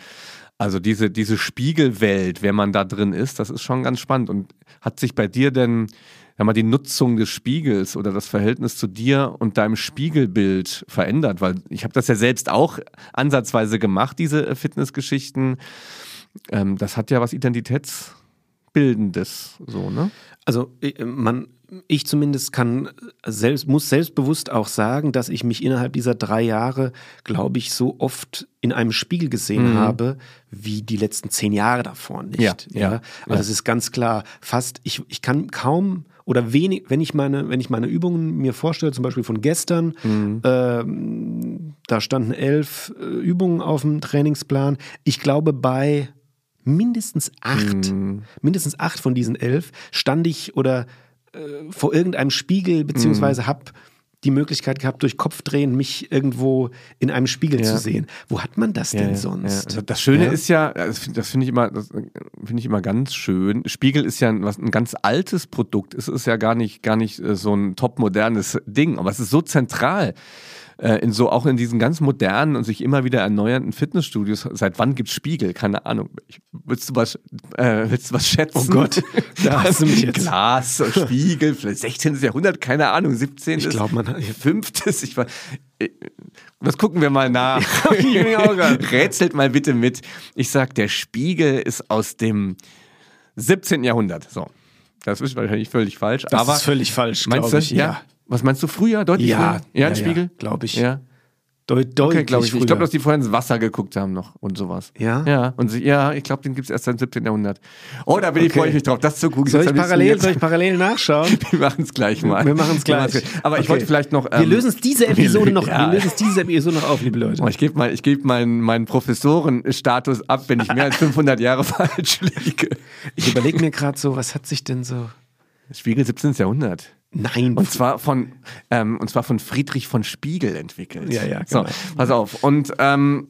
Also diese, diese Spiegelwelt, wenn man da drin ist, das ist schon ganz spannend. Und hat sich bei dir denn ja mal die Nutzung des Spiegels oder das Verhältnis zu dir und deinem Spiegelbild verändert? Weil ich habe das ja selbst auch ansatzweise gemacht, diese äh, Fitnessgeschichten. Ähm, das hat ja was Identitätsbildendes, so, ne? Also äh, man ich zumindest kann selbst, muss selbstbewusst auch sagen, dass ich mich innerhalb dieser drei Jahre, glaube ich, so oft in einem Spiegel gesehen mhm. habe, wie die letzten zehn Jahre davor nicht. Ja, ja. ja. Also es ist ganz klar, fast, ich, ich kann kaum oder wenig, wenn ich meine, wenn ich meine Übungen mir vorstelle, zum Beispiel von gestern, mhm. äh, da standen elf äh, Übungen auf dem Trainingsplan. Ich glaube, bei mindestens acht, mhm. mindestens acht von diesen elf stand ich oder äh, vor irgendeinem Spiegel, beziehungsweise mhm. habe die Möglichkeit gehabt, durch Kopfdrehen mich irgendwo in einem Spiegel ja. zu sehen. Wo hat man das denn ja, sonst? Also das Schöne ist ja, das finde ich immer, das finde ich immer ganz schön. Spiegel ist ja ein, was, ein ganz altes Produkt. Es ist ja gar nicht, gar nicht äh, so ein top modernes Ding, aber es ist so zentral äh, in so auch in diesen ganz modernen und sich immer wieder erneuernden Fitnessstudios. Seit wann gibt's Spiegel? Keine Ahnung. willst du was, äh, willst du was schätzen? Oh Gott, da hast du mich jetzt. Glas, Spiegel, vielleicht 16. Jahrhundert, keine Ahnung, 17. Ich glaube, man hat 5. Ich war, äh, das gucken wir mal nach. Rätselt mal bitte mit. Ich sag, der Spiegel ist aus dem 17. Jahrhundert. So. Das ist wahrscheinlich völlig falsch. Das aber ist völlig falsch, glaube ich. Ja. ja. Was meinst du früher? Deutlich ja, früher? Ja, ja, Spiegel? glaube ich. Ja. Deut deutlich Okay, glaube ich. Ich glaube, dass die vorher ins Wasser geguckt haben noch und sowas. Ja? Ja, und sie, ja, ich glaube, den gibt es erst seit dem 17. Jahrhundert. Oh, da bin ich, Okay. freue ich mich drauf, das zu gucken. Soll ich parallel, soll ich parallel nachschauen? Wir machen es gleich mal. Wir machen's gleich. machen's Aber ich Okay. wollte vielleicht noch. Wir ähm, lösen es diese Episode noch, Ja. wir lösen es diese Episode noch auf, liebe Leute. Oh, ich gebe mal, ich gebe meinen, meinen Professorenstatus ab, wenn ich mehr als 500 Jahre falsch liege. Ich überlege mir gerade so, was hat sich denn so. Spiegel 17. Jahrhundert. Nein, Und zwar von, ähm, und zwar von Friedrich von Spiegel entwickelt. Ja, ja, So, genau. pass auf. Und ähm,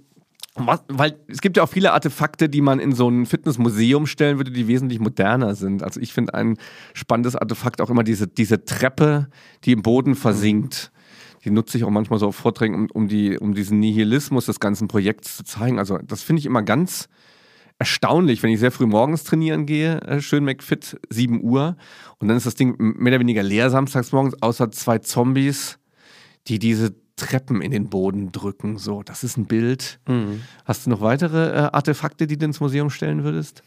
was, weil es gibt ja auch viele Artefakte, die man in so ein Fitnessmuseum stellen würde, die wesentlich moderner sind. Also ich finde ein spannendes Artefakt auch immer diese, diese Treppe, die im Boden versinkt. Die nutze ich auch manchmal so auf Vorträgen, um, um, die, um diesen Nihilismus des ganzen Projekts zu zeigen. Also das finde ich immer ganz erstaunlich, wenn ich sehr früh morgens trainieren gehe, äh, schön McFit, 7 Uhr. Und dann ist das Ding mehr oder weniger leer samstags morgens, außer zwei Zombies, die diese Treppen in den Boden drücken. So, das ist ein Bild. Mhm. Hast du noch weitere äh, Artefakte, die du ins Museum stellen würdest?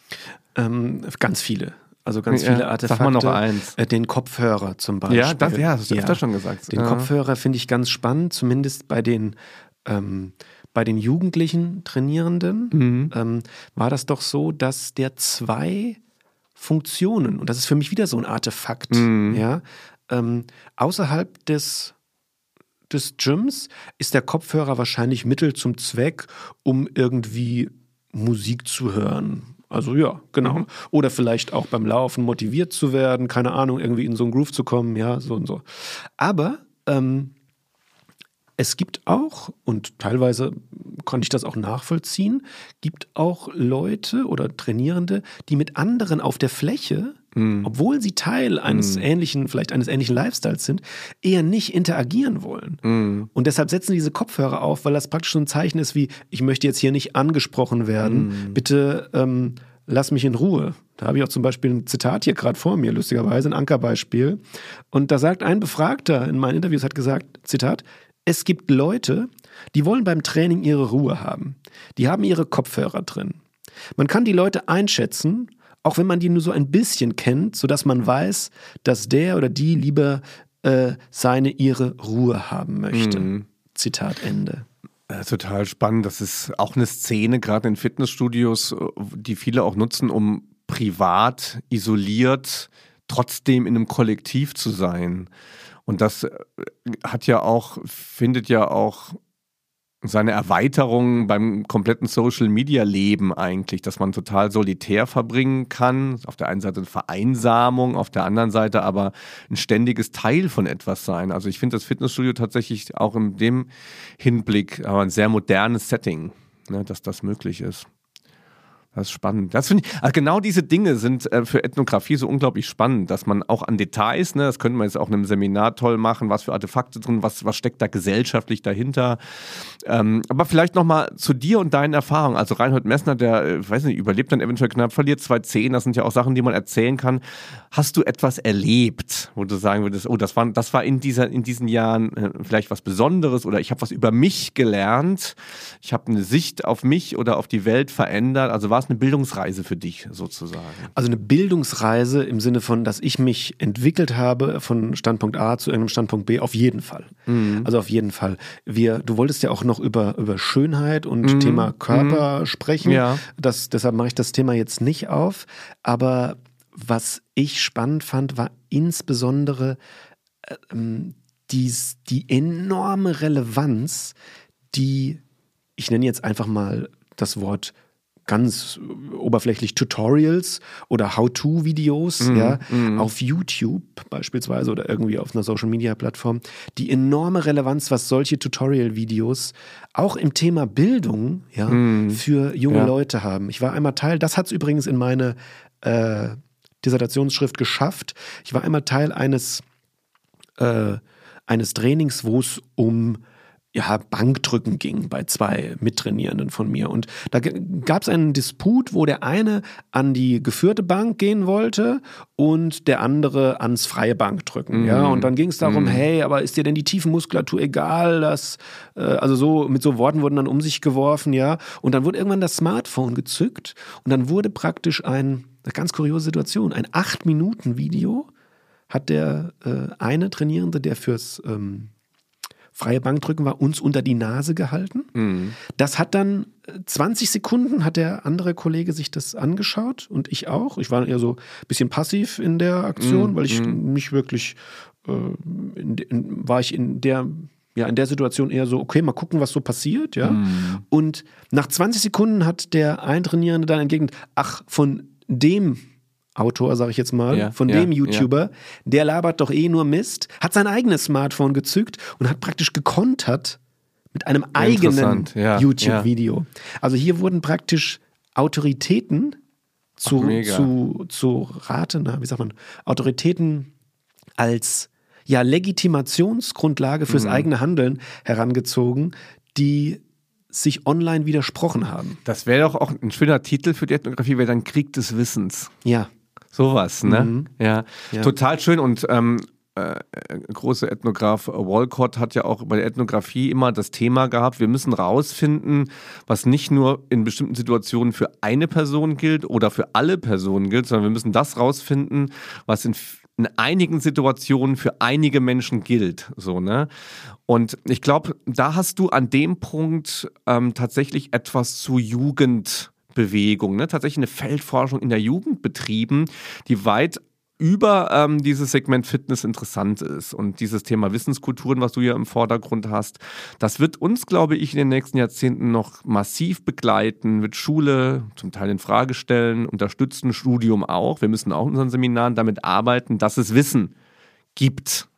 ähm, ganz viele. Also ganz Ja, viele sag Artefakte. mal noch eins. Äh, Den Kopfhörer zum Beispiel. Ja, das, ja, das hast du öfter schon gesagt. Den Ja. Kopfhörer finde ich ganz spannend, zumindest bei den, ähm, bei den jugendlichen Trainierenden Mhm. ähm, war das doch so, dass der zwei Funktionen, und das ist für mich wieder so ein Artefakt, Mhm. ja, ähm, außerhalb des des Gyms ist der Kopfhörer wahrscheinlich Mittel zum Zweck, um irgendwie Musik zu hören. Also ja, genau. Mhm. Oder vielleicht auch beim Laufen motiviert zu werden, keine Ahnung, irgendwie in so einen Groove zu kommen, ja, so und so. Aber ähm, es gibt auch, und teilweise konnte ich das auch nachvollziehen, gibt auch Leute oder Trainierende, die mit anderen auf der Fläche, obwohl sie Teil eines ähnlichen, vielleicht eines ähnlichen Lifestyles sind, eher nicht interagieren wollen. Und deshalb setzen diese Kopfhörer auf, weil das praktisch so ein Zeichen ist wie, ich möchte jetzt hier nicht angesprochen werden, bitte ähm, lass mich in Ruhe. Da habe ich auch zum Beispiel ein Zitat hier gerade vor mir, lustigerweise, ein Ankerbeispiel. Und da sagt ein Befragter in meinen Interviews, hat gesagt, Zitat, es gibt Leute, die wollen beim Training ihre Ruhe haben. Die haben ihre Kopfhörer drin. Man kann die Leute einschätzen, auch wenn man die nur so ein bisschen kennt, sodass man weiß, dass der oder die lieber äh, seine, ihre Ruhe haben möchte. Zitat Ende. Ja, total spannend. Das ist auch eine Szene, gerade in Fitnessstudios, äh, die viele auch nutzen, um privat, isoliert, trotzdem in einem Kollektiv zu sein. Und das äh, hat ja auch, findet ja auch seine Erweiterung beim kompletten Social Media Leben eigentlich, dass man total solitär verbringen kann. Auf der einen Seite eine Vereinsamung, auf der anderen Seite aber ein ständiges Teil von etwas sein. Also ich finde das Fitnessstudio tatsächlich auch in dem Hinblick aber ein sehr modernes Setting, ne, dass das möglich ist. Das ist spannend. Das finde ich, also genau diese Dinge sind äh, für Ethnographie so unglaublich spannend, dass man auch an Details, ne, das könnte man jetzt auch in einem Seminar toll machen, was für Artefakte drin, was, was steckt da gesellschaftlich dahinter. Ähm, aber vielleicht nochmal zu dir und deinen Erfahrungen. Also Reinhold Messner, der, äh, weiß nicht, überlebt dann eventuell knapp, verliert zwei Zehen, das sind ja auch Sachen, die man erzählen kann. Hast du etwas erlebt, wo du sagen würdest, oh, das war, das war in, dieser, in diesen Jahren äh, vielleicht was Besonderes oder ich habe was über mich gelernt, ich habe eine Sicht auf mich oder auf die Welt verändert. Also war es eine Bildungsreise für dich sozusagen? Also eine Bildungsreise im Sinne von, dass ich mich entwickelt habe von Standpunkt A zu irgendeinem Standpunkt B, auf jeden Fall. Also auf jeden Fall. Wir, du wolltest ja auch noch über, über Schönheit und Thema Körper sprechen. Ja. Das, deshalb mache ich das Thema jetzt nicht auf. Aber was ich spannend fand, war insbesondere ähm, dies, die enorme Relevanz, die, ich nenne jetzt einfach mal das Wort ganz oberflächlich Tutorials oder How-to-Videos ja, auf YouTube beispielsweise oder irgendwie auf einer Social-Media-Plattform, die enorme Relevanz, was solche Tutorial-Videos auch im Thema Bildung ja, für junge Ja. Leute haben. Ich war einmal Teil, das hat es übrigens in meine äh, Dissertationsschrift geschafft. Ich war einmal Teil eines, äh, eines Trainings, wo es um ja, Bankdrücken ging bei zwei Mittrainierenden von mir. Und da gab es einen Disput, wo der eine an die geführte Bank gehen wollte und der andere ans freie Bankdrücken. Ja, und dann ging es darum, hey, aber ist dir denn die Tiefenmuskulatur egal? Das, äh, also so mit so Worten wurden dann um sich geworfen, ja. Und dann wurde irgendwann das Smartphone gezückt und dann wurde praktisch ein, eine ganz kuriose Situation, ein acht Minuten Video hat der äh, eine Trainierende, der fürs ähm, freie Bankdrücken war, uns unter die Nase gehalten. Mhm. Das hat dann 20 Sekunden hat der andere Kollege sich das angeschaut und ich auch. Ich war eher so ein bisschen passiv in der Aktion, Mhm. weil ich nicht wirklich äh, in, in, war ich in der ja, in der Situation eher so, okay, mal gucken, was so passiert, ja. Mhm. Und nach 20 Sekunden hat der Eintrainierende dann entgegnet, ach, von dem Autor, sage ich jetzt mal, Ja, von ja, dem YouTuber, der labert doch eh nur Mist, hat sein eigenes Smartphone gezückt und hat praktisch gekontert mit einem eigenen ja, YouTube-Video. Also hier wurden praktisch Autoritäten zu, Ach, zu, zu Rate, na, wie sagt man, Autoritäten als ja, Legitimationsgrundlage fürs Mhm. eigene Handeln herangezogen, die sich online widersprochen haben. Das wäre doch auch ein schöner Titel für die Ethnographie, wäre dann Krieg des Wissens. Ja. Sowas, ne? Mhm. Ja. Ja. Total schön und ähm, äh, große Ethnograph Walcott hat ja auch bei der Ethnographie immer das Thema gehabt, wir müssen rausfinden, was nicht nur in bestimmten Situationen für eine Person gilt oder für alle Personen gilt, sondern wir müssen das rausfinden, was in, in einigen Situationen für einige Menschen gilt. So, ne? Und ich glaube, da hast du an dem Punkt ähm, tatsächlich etwas zu Jugendbewegung, ne? tatsächlich eine Feldforschung in der Jugend betrieben, die weit über ähm, dieses Segment Fitness interessant ist. Und dieses Thema Wissenskulturen, was du ja im Vordergrund hast, das wird uns, glaube ich, in den nächsten Jahrzehnten noch massiv begleiten, wird Schule zum Teil in Frage stellen, unterstützen, Studium auch. Wir müssen auch in unseren Seminaren damit arbeiten, dass es Wissen gibt.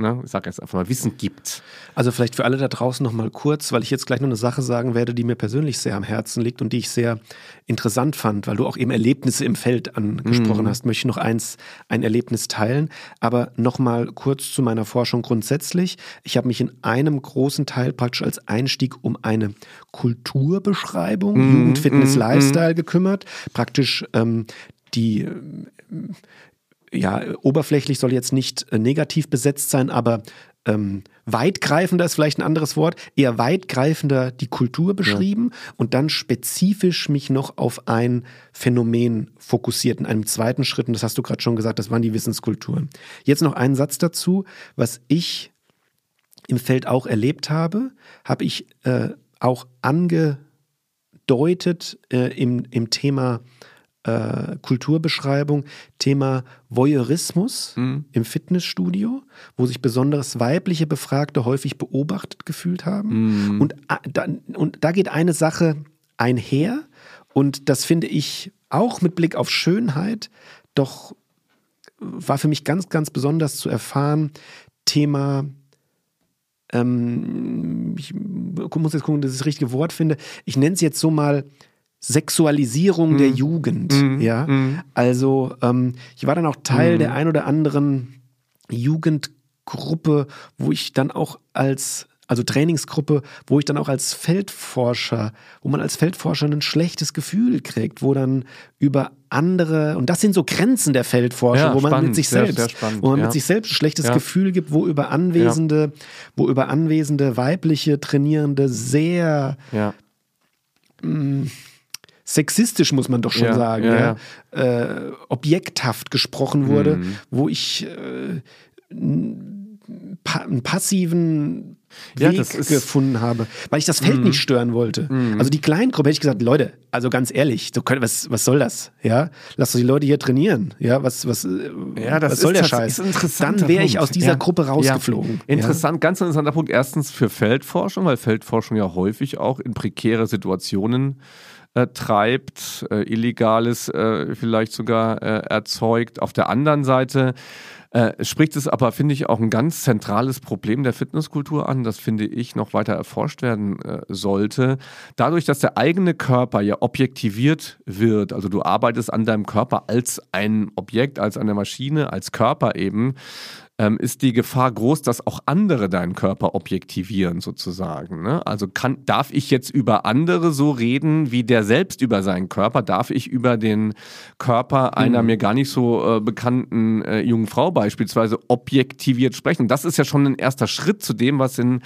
Ne? Ich sage jetzt einfach mal, Wissen gibt. Also vielleicht für alle da draußen noch mal kurz, weil ich jetzt gleich noch eine Sache sagen werde, die mir persönlich sehr am Herzen liegt und die ich sehr interessant fand, weil du auch eben Erlebnisse im Feld angesprochen hast, möchte ich noch eins, ein Erlebnis teilen. Aber noch mal kurz zu meiner Forschung grundsätzlich. Ich habe mich in einem großen Teil praktisch als Einstieg um eine Kulturbeschreibung, Jugend, Fitness, Lifestyle gekümmert. Praktisch ähm, die ja, oberflächlich soll jetzt nicht äh, negativ besetzt sein, aber ähm, weitgreifender ist vielleicht ein anderes Wort, eher weitgreifender die Kultur beschrieben und dann spezifisch mich noch auf ein Phänomen fokussiert in einem zweiten Schritt. Und das hast du gerade schon gesagt, das waren die Wissenskulturen. Jetzt noch einen Satz dazu, was ich im Feld auch erlebt habe, habe ich äh, auch angedeutet äh, im, im Thema äh, Kulturbeschreibung, Thema Voyeurismus im Fitnessstudio, wo sich besonders weibliche Befragte häufig beobachtet gefühlt haben. Und, a- da, und da geht eine Sache einher und das finde ich auch mit Blick auf Schönheit doch war für mich ganz, ganz besonders zu erfahren, Thema ähm, ich muss jetzt gucken, dass ich das richtige Wort finde. Ich nenne es jetzt so mal Sexualisierung der Jugend. Ja, also ähm, ich war dann auch Teil der ein oder anderen Jugendgruppe, wo ich dann auch als also Trainingsgruppe, wo ich dann auch als Feldforscher, wo man als Feldforscher ein schlechtes Gefühl kriegt, wo dann über andere, und das sind so Grenzen der Feldforscher, Ja, wo man spannend, mit sich sehr, selbst, sehr spannend, wo man ja. mit sich selbst ein schlechtes Ja. Gefühl gibt, wo über anwesende, wo über anwesende weibliche Trainierende sehr Ja. Sexistisch, muss man doch schon Ja, sagen, ja, ja, Äh, objekthaft gesprochen wurde, Mhm. wo ich äh, pa einen passiven Weg das gefunden habe, weil ich das Feld nicht stören wollte. Also die Kleingruppe hätte ich gesagt, Leute, also ganz ehrlich, so können, was, was soll das? Ja, lass doch die Leute hier trainieren. Ja, was, was, äh, Ja, das was soll ist der tats- Scheiß? Dann wäre ich aus dieser Ja. Gruppe rausgeflogen. Ja. Interessant, ganz interessanter Punkt. Erstens für Feldforschung, weil Feldforschung ja häufig auch in prekäre Situationen treibt, äh, Illegales äh, vielleicht sogar äh, erzeugt. Auf der anderen Seite äh, spricht es aber, finde ich, auch ein ganz zentrales Problem der Fitnesskultur an, das finde ich noch weiter erforscht werden äh, sollte. Dadurch, dass der eigene Körper ja objektiviert wird, also du arbeitest an deinem Körper als ein Objekt, als eine Maschine, als Körper eben, ähm, ist die Gefahr groß, dass auch andere deinen Körper objektivieren, sozusagen. Ne? Also kann, darf ich jetzt über andere so reden, wie der selbst über seinen Körper? Darf ich über den Körper einer mir gar nicht so äh, bekannten äh, jungen Frau beispielsweise objektiviert sprechen? Das ist ja schon ein erster Schritt zu dem, was in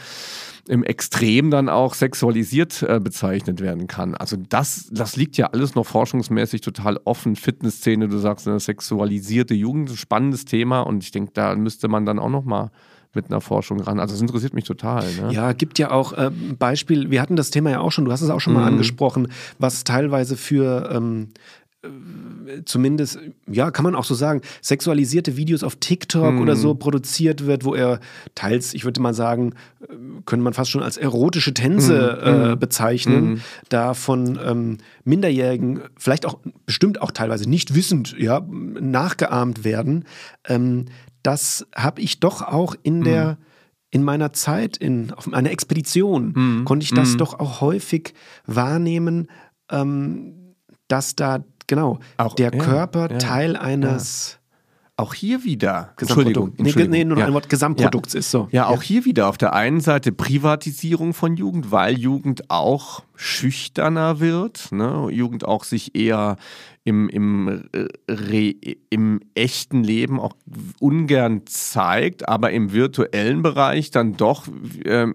im Extrem dann auch sexualisiert äh, bezeichnet werden kann. Also das, das liegt ja alles noch forschungsmäßig total offen. Fitnessszene, du sagst eine sexualisierte Jugend, ein spannendes Thema und ich denke, da müsste man dann auch noch mal mit einer Forschung ran. Also das interessiert mich total. Ne? Ja, gibt ja auch äh, Beispiel, wir hatten das Thema ja auch schon, du hast es auch schon mal mhm. angesprochen, was teilweise für ähm, äh, zumindest, ja, kann man auch so sagen, sexualisierte Videos auf TikTok mm. oder so produziert wird, wo er teils, ich würde mal sagen, äh, können man fast schon als erotische Tänze mm. äh, mhm. bezeichnen, mm. da von ähm, Minderjährigen, vielleicht auch bestimmt auch teilweise nicht wissend, ja, nachgeahmt werden. Ähm, das habe ich doch auch in mhm. der in meiner Zeit in, auf einer Expedition mhm. konnte ich das doch auch häufig wahrnehmen, ähm, dass da genau, auch, der ja, Körper ja, Teil eines. Auch hier wieder. Entschuldigung. Entschuldigung. Nee, nur noch ein Wort Gesamtprodukts ist so. Ja, auch hier wieder auf der einen Seite Privatisierung von Jugend, weil Jugend auch schüchterner wird. Ne? Jugend auch sich eher im, im, Re, im echten Leben auch ungern zeigt, aber im virtuellen Bereich dann doch. Ähm,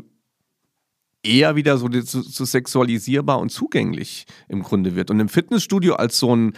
eher wieder so, so, so sexualisierbar und zugänglich im Grunde wird. Und im Fitnessstudio als so ein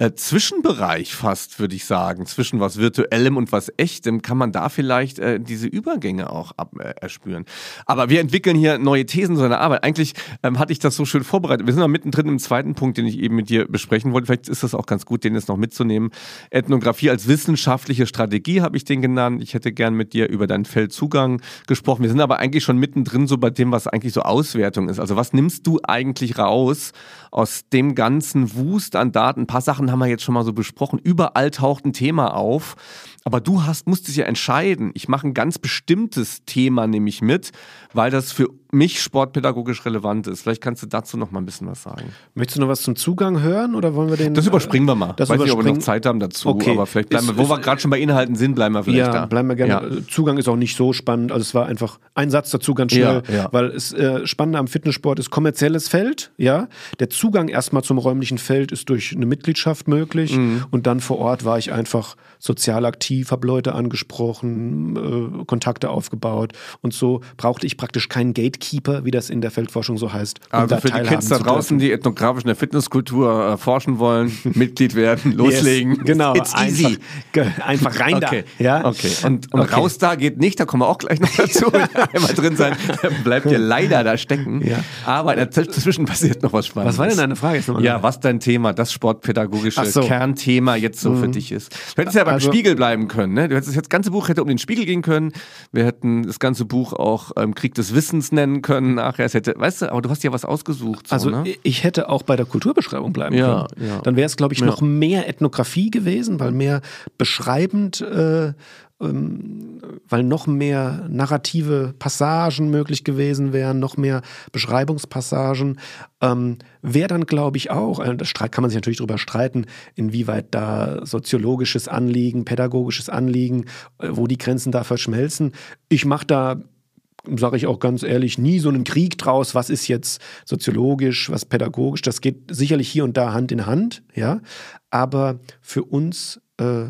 äh, Zwischenbereich fast, würde ich sagen, zwischen was Virtuellem und was Echtem, kann man da vielleicht äh, diese Übergänge auch ab, äh, erspüren. Aber wir entwickeln hier neue Thesen zu einer Arbeit. Eigentlich ähm, hatte ich das so schön vorbereitet. Wir sind noch mittendrin im zweiten Punkt, den ich eben mit dir besprechen wollte. Vielleicht ist das auch ganz gut, den jetzt noch mitzunehmen. Ethnographie als wissenschaftliche Strategie habe ich den genannt. Ich hätte gern mit dir über deinen Feldzugang gesprochen. Wir sind aber eigentlich schon mittendrin so bei dem, was eigentlich so Auswertung ist. Also was nimmst du eigentlich raus aus dem ganzen Wust an Daten? Ein paar Sachen haben wir jetzt schon mal so besprochen. Überall taucht ein Thema auf. Aber du hast, musstest ja entscheiden. Ich mache ein ganz bestimmtes Thema nämlich mit, weil das für mich sportpädagogisch relevant ist. Vielleicht kannst du dazu noch mal ein bisschen was sagen. Möchtest du noch was zum Zugang hören oder wollen wir den? Das überspringen wir mal. Das Weiß nicht, ob wir noch Zeit haben dazu. Okay. Aber vielleicht bleiben ist, wir, wo wir gerade schon bei Inhalten sind, bleiben wir vielleicht ja, da. bleiben wir gerne. Ja. Zugang ist auch nicht so spannend. Also es war einfach ein Satz dazu ganz schnell, ja, ja. weil es äh, Spannende am Fitnesssport ist kommerzielles Feld. Ja, der Zugang erstmal zum räumlichen Feld ist durch eine Mitgliedschaft möglich mhm. und dann vor Ort war ich einfach sozial aktiv, habe Leute angesprochen, äh, Kontakte aufgebaut und so brauchte ich praktisch keinen Gatekeeper, wie das in der Feldforschung so heißt. Um also für die Kids da draußen, die ethnografisch in der Fitnesskultur äh, forschen wollen, Mitglied werden, loslegen. Yes, genau, It's easy. Einfach, einfach rein okay. da. Ja? Okay, und, und okay. raus da geht nicht, da kommen wir auch gleich noch dazu. Einmal drin sein, bleibt ihr leider da stecken. Ja. Aber dazwischen passiert noch was Spannendes. Was war denn deine Frage? Ja, was dein Thema, das sportpädagogische so. Kernthema jetzt so mhm. für dich ist. Du hättest ja beim also, Spiegel bleiben können. Ne? Du hättest das ganze Buch hätte um den Spiegel gehen können. Wir hätten das ganze Buch auch ähm, Krieg des Wissens nennen können nachher. Es hätte, weißt du, aber du hast ja was ausgesucht. So, also ne? ich hätte auch bei der Kulturbeschreibung bleiben ja, können. Ja. Dann wäre es, glaube ich, noch mehr Ethnographie gewesen, weil mehr beschreibend äh, ähm, weil noch mehr narrative Passagen möglich gewesen wären, noch mehr Beschreibungspassagen. Ähm, Wäre dann, glaube ich, auch, äh, da kann man sich natürlich darüber streiten, inwieweit da soziologisches Anliegen, pädagogisches Anliegen, äh, wo die Grenzen da verschmelzen. Ich mache da sage ich auch ganz ehrlich, nie so einen Krieg draus, was ist jetzt soziologisch, was pädagogisch. Das geht sicherlich hier und da Hand in Hand, ja. Aber für uns äh,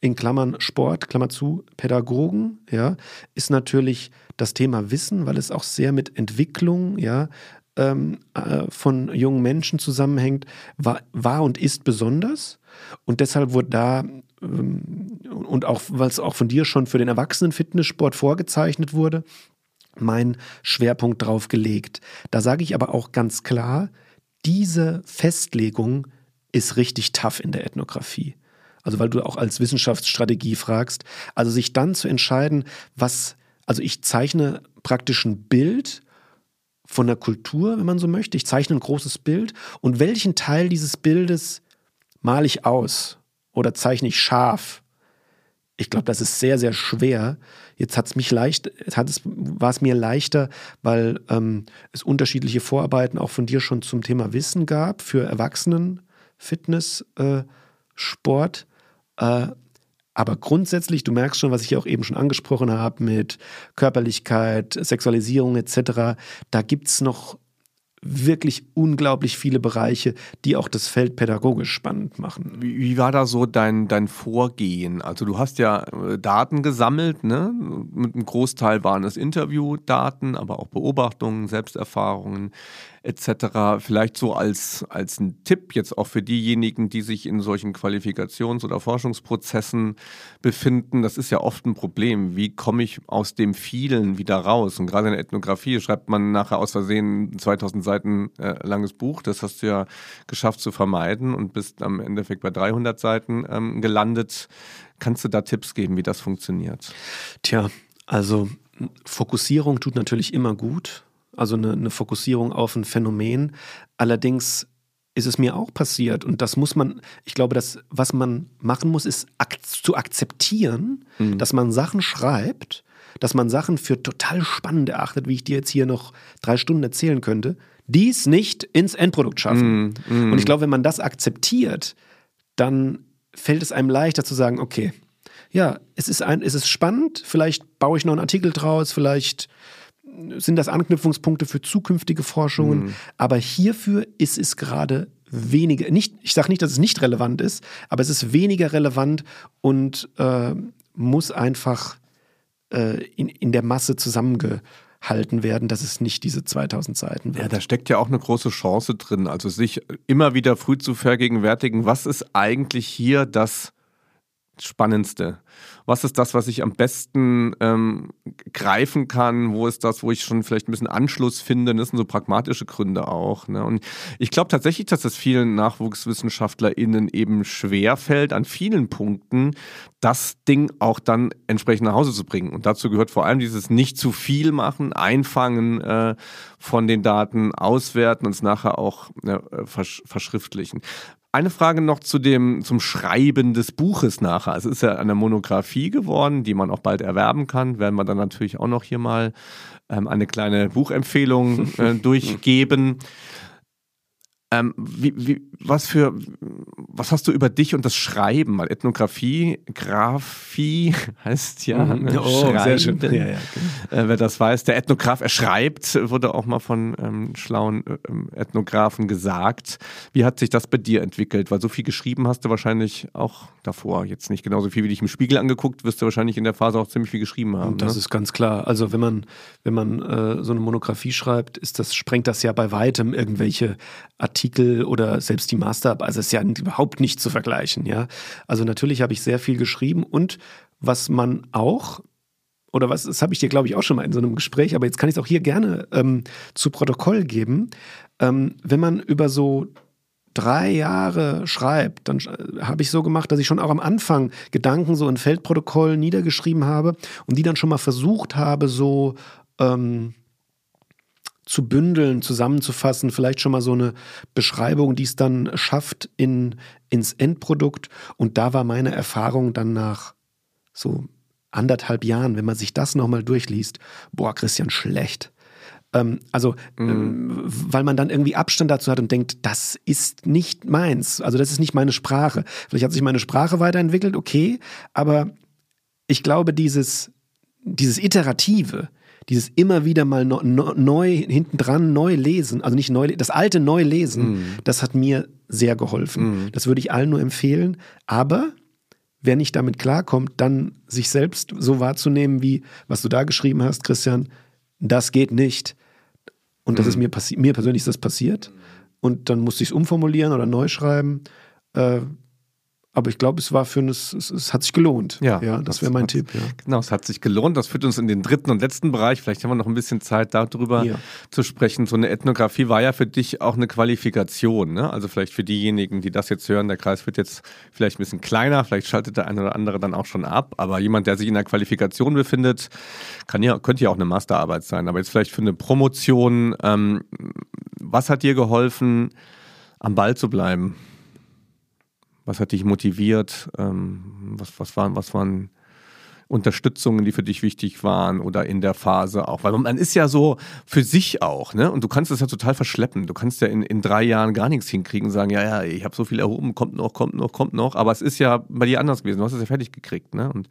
in Klammern Sport, Klammer zu, Pädagogen, ja, ist natürlich das Thema Wissen, weil es auch sehr mit Entwicklung, ja, ähm, äh, von jungen Menschen zusammenhängt, war, war und ist besonders. Und deshalb wurde da, ähm, und auch, weil es auch von dir schon für den Erwachsenen-Fitnesssport vorgezeichnet wurde, mein Schwerpunkt drauf gelegt. Da sage ich aber auch ganz klar, diese Festlegung ist richtig tough in der Ethnographie. Also weil du auch als Wissenschaftsstrategie fragst. Also sich dann zu entscheiden, was, also ich zeichne praktisch ein Bild von der Kultur, wenn man so möchte. Ich zeichne ein großes Bild und welchen Teil dieses Bildes male ich aus oder zeichne ich scharf? Ich glaube, das ist sehr, sehr schwer. Jetzt hat es mich leicht, hat es, war es mir leichter, weil ähm, es unterschiedliche Vorarbeiten auch von dir schon zum Thema Wissen gab für Erwachsenen, Fitness, äh, Sport. Äh, aber grundsätzlich, du merkst schon, was ich auch eben schon angesprochen habe mit Körperlichkeit, Sexualisierung etc., da gibt es noch wirklich unglaublich viele Bereiche, die auch das Feld pädagogisch spannend machen. Wie, wie, war da so dein, dein Vorgehen? Also du hast ja äh, Daten gesammelt, ne? Mit einem Großteil waren es Interviewdaten, aber auch Beobachtungen, Selbsterfahrungen etc. Vielleicht so als, als ein Tipp jetzt auch für diejenigen, die sich in solchen Qualifikations- oder Forschungsprozessen befinden. Das ist ja oft ein Problem. Wie komme ich aus dem vielen wieder raus? Und gerade in der Ethnographie schreibt man nachher aus Versehen 2000 Seiten äh, langes Buch. Das hast du ja geschafft zu vermeiden und bist am Endeffekt bei 300 Seiten ähm, gelandet. Kannst du da Tipps geben, wie das funktioniert? Tja, also Fokussierung tut natürlich immer gut also eine, eine Fokussierung auf ein Phänomen. Allerdings ist es mir auch passiert und das muss man, ich glaube, das, was man machen muss, ist ak zu akzeptieren, mhm. dass man Sachen schreibt, dass man Sachen für total spannend erachtet, wie ich dir jetzt hier noch drei Stunden erzählen könnte, dies nicht ins Endprodukt schaffen. Mm. Und ich glaube, wenn man das akzeptiert, dann fällt es einem leichter zu sagen, okay, ja, es ist, ein, es ist spannend, vielleicht baue ich noch einen Artikel draus, vielleicht sind das Anknüpfungspunkte für zukünftige Forschungen. Mhm. Aber hierfür ist es gerade weniger, nicht, ich sage nicht, dass es nicht relevant ist, aber es ist weniger relevant und äh, muss einfach äh, in, in der Masse zusammengehalten werden, dass es nicht diese 2000 Seiten wird. Ja, da steckt ja auch eine große Chance drin, also sich immer wieder früh zu vergegenwärtigen, was ist eigentlich hier das Spannendste? Was ist das, was ich am besten ähm, greifen kann? Wo ist das, wo ich schon vielleicht ein bisschen Anschluss finde? Das sind so pragmatische Gründe auch. Ne? Und ich glaube tatsächlich, dass es vielen NachwuchswissenschaftlerInnen eben schwerfällt, an vielen Punkten das Ding auch dann entsprechend nach Hause zu bringen. Und dazu gehört vor allem dieses nicht zu viel machen, einfangen äh, von den Daten, auswerten und es nachher auch äh, versch verschriftlichen. Eine Frage noch zu dem, zum Schreiben des Buches nachher. Es ist ja eine Monographie geworden, die man auch bald erwerben kann. Werden wir dann natürlich auch noch hier mal ähm, eine kleine Buchempfehlung äh, durchgeben. Ähm, wie, wie, was für, was hast du über dich und das Schreiben? Weil Ethnographie, Graphie heißt ja. Mhm. Ne, oh, Schreiben. sehr schön. Ja, ja, okay. äh, wer das weiß, der Ethnograph, er schreibt, wurde auch mal von ähm, schlauen äh, Ethnographen gesagt. Wie hat sich das bei dir entwickelt? Weil so viel geschrieben hast du wahrscheinlich auch davor. Jetzt nicht genauso viel wie dich im Spiegel angeguckt, wirst du wahrscheinlich in der Phase auch ziemlich viel geschrieben haben. Das ne? ist ganz klar. Also wenn man, wenn man äh, so eine Monographie schreibt, ist das, sprengt das ja bei weitem irgendwelche Artikel oder selbst die Masterarbeit. Also es ist ja überhaupt nicht zu vergleichen, ja. Also natürlich habe ich sehr viel geschrieben und was man auch oder was, das habe ich dir, glaube ich, auch schon mal in so einem Gespräch, aber jetzt kann ich es auch hier gerne ähm, zu Protokoll geben. Ähm, wenn man über so drei Jahre schreibt, dann habe ich so gemacht, dass ich schon auch am Anfang Gedanken so in Feldprotokoll niedergeschrieben habe und die dann schon mal versucht habe, so ähm, zu bündeln, zusammenzufassen, vielleicht schon mal so eine Beschreibung, die es dann schafft in, ins Endprodukt. Und da war meine Erfahrung dann nach so anderthalb Jahren, wenn man sich das nochmal durchliest, boah, Christian, schlecht. Ähm, also, mhm. ähm, weil man dann irgendwie Abstand dazu hat und denkt, das ist nicht meins. Also, das ist nicht meine Sprache. Vielleicht hat sich meine Sprache weiterentwickelt, okay, aber ich glaube, dieses, dieses Iterative, dieses immer wieder mal no, no, neu hintendran neu lesen, also nicht neu, das alte neu lesen, mm. das hat mir sehr geholfen. Mm. Das würde ich allen nur empfehlen. Aber wer nicht damit klarkommt, dann sich selbst so wahrzunehmen, wie was du da geschrieben hast, Christian, das geht nicht. Und das mm. ist mir, mir persönlich ist das passiert. Und dann musste ich es umformulieren oder neu schreiben. Äh, aber ich glaube, es war für es, es, es, hat sich gelohnt. Ja, ja das wäre mein Tipp. Ja. Genau, es hat sich gelohnt. Das führt uns in den dritten und letzten Bereich. Vielleicht haben wir noch ein bisschen Zeit, darüber ja. zu sprechen. So eine Ethnographie war ja für dich auch eine Qualifikation. Ne? Also vielleicht für diejenigen, die das jetzt hören, der Kreis wird jetzt vielleicht ein bisschen kleiner. Vielleicht schaltet der eine oder andere dann auch schon ab. Aber jemand, der sich in der Qualifikation befindet, kann ja, könnte ja auch eine Masterarbeit sein. Aber jetzt vielleicht für eine Promotion. Ähm, was hat dir geholfen, am Ball zu bleiben? Was hat dich motiviert? Ähm, was, was, waren, was waren Unterstützungen, die für dich wichtig waren oder in der Phase auch? Weil man ist ja so für sich auch, ne? Und du kannst das ja total verschleppen. Du kannst ja in, in drei Jahren gar nichts hinkriegen und sagen, ja, ja, ich habe so viel erhoben, kommt noch, kommt noch, kommt noch. Aber es ist ja bei dir anders gewesen. Du hast es ja fertig gekriegt, ne? Und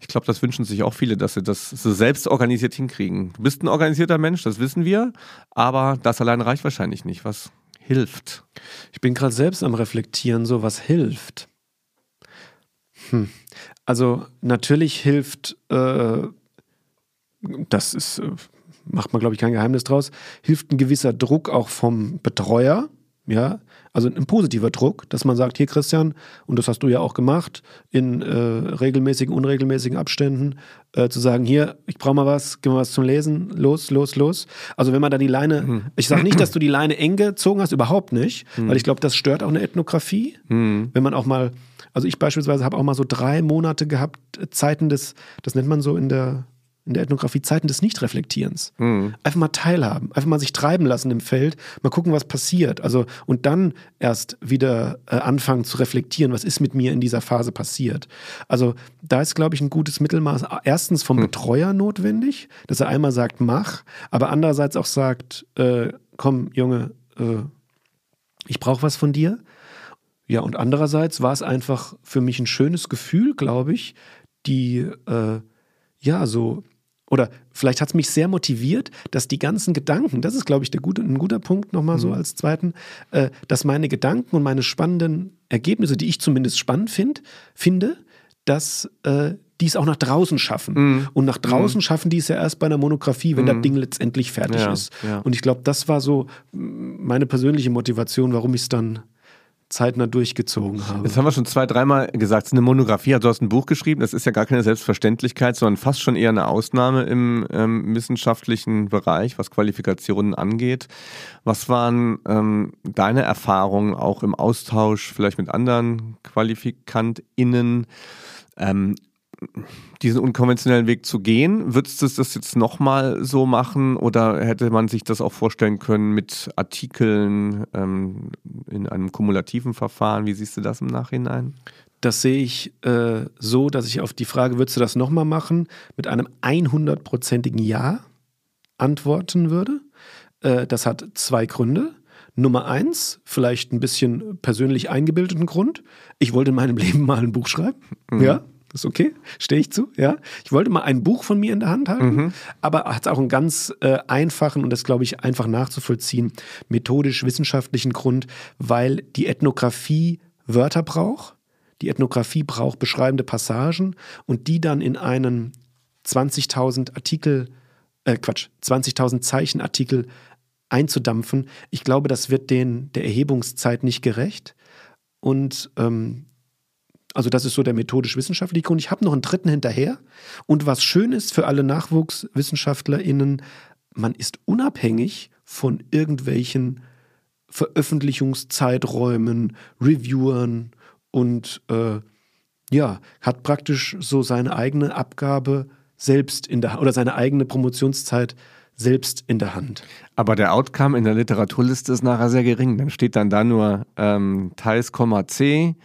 ich glaube, das wünschen sich auch viele, dass sie das so selbst organisiert hinkriegen. Du bist ein organisierter Mensch, das wissen wir, aber das allein reicht wahrscheinlich nicht. Was hilft? Ich bin gerade selbst am Reflektieren, so was hilft. Hm. Also natürlich hilft, äh, das ist, äh, macht man glaube ich kein Geheimnis draus, hilft ein gewisser Druck auch vom Betreuer, ja, also ein positiver Druck, dass man sagt, hier Christian, und das hast du ja auch gemacht, in äh, regelmäßigen, unregelmäßigen Abständen, äh, zu sagen, hier, ich brauche mal was, gib mal was zum Lesen, los, los, los. Also wenn man da die Leine, mhm. ich sage nicht, dass du die Leine eng gezogen hast, überhaupt nicht, mhm. weil ich glaube, das stört auch eine Ethnografie, mhm. wenn man auch mal, also ich beispielsweise habe auch mal so drei Monate gehabt, äh, Zeiten des, das nennt man so in der in der Ethnographie Zeiten des Nichtreflektierens. Mhm. Einfach mal teilhaben, einfach mal sich treiben lassen im Feld, mal gucken, was passiert. Also und dann erst wieder äh, anfangen zu reflektieren, was ist mit mir in dieser Phase passiert. Also da ist, glaube ich, ein gutes Mittelmaß. Erstens vom mhm. Betreuer notwendig, dass er einmal sagt, mach, aber andererseits auch sagt, äh, komm, Junge, äh, ich brauche was von dir. Ja, und andererseits war es einfach für mich ein schönes Gefühl, glaube ich, die äh, ja so oder vielleicht hat es mich sehr motiviert, dass die ganzen Gedanken, das ist, glaube ich, der gute, ein guter Punkt nochmal mhm. so als zweiten, äh, dass meine Gedanken und meine spannenden Ergebnisse, die ich zumindest spannend find, finde, dass äh, die es auch nach draußen schaffen. Mhm. Und nach draußen mhm. schaffen die es ja erst bei einer Monographie, wenn mhm. das Ding letztendlich fertig ja, ist. Ja. Und ich glaube, das war so meine persönliche Motivation, warum ich es dann zeitnah durchgezogen habe. Das haben wir schon zwei, dreimal gesagt. Es ist eine Monographie. Also du hast ein Buch geschrieben. Das ist ja gar keine Selbstverständlichkeit, sondern fast schon eher eine Ausnahme im ähm, wissenschaftlichen Bereich, was Qualifikationen angeht. Was waren ähm, deine Erfahrungen auch im Austausch vielleicht mit anderen QualifikantInnen? Ähm, diesen unkonventionellen Weg zu gehen. Würdest du das jetzt nochmal so machen oder hätte man sich das auch vorstellen können mit Artikeln ähm, in einem kumulativen Verfahren? Wie siehst du das im Nachhinein? Das sehe ich äh, so, dass ich auf die Frage, würdest du das nochmal machen, mit einem 100-prozentigen Ja antworten würde. Äh, das hat zwei Gründe. Nummer eins, vielleicht ein bisschen persönlich eingebildeten Grund. Ich wollte in meinem Leben mal ein Buch schreiben. Mhm. Ja, ist okay, stehe ich zu, ja. Ich wollte mal ein Buch von mir in der Hand halten, mhm. aber hat auch einen ganz äh, einfachen und das glaube ich einfach nachzuvollziehen, methodisch-wissenschaftlichen Grund, weil die Ethnographie Wörter braucht, die Ethnographie braucht beschreibende Passagen und die dann in einen 20.000 Artikel, äh Quatsch, 20.000 Zeichen Artikel einzudampfen. Ich glaube, das wird den der Erhebungszeit nicht gerecht. Und ähm, also das ist so der methodisch-wissenschaftliche Grund. Ich habe noch einen dritten hinterher. Und was schön ist für alle NachwuchswissenschaftlerInnen, man ist unabhängig von irgendwelchen Veröffentlichungszeiträumen, Reviewern und äh, ja, hat praktisch so seine eigene Abgabe selbst in der oder seine eigene Promotionszeit selbst in der Hand. Aber der Outcome in der Literaturliste ist nachher sehr gering. Dann steht dann da nur ähm, Teils, C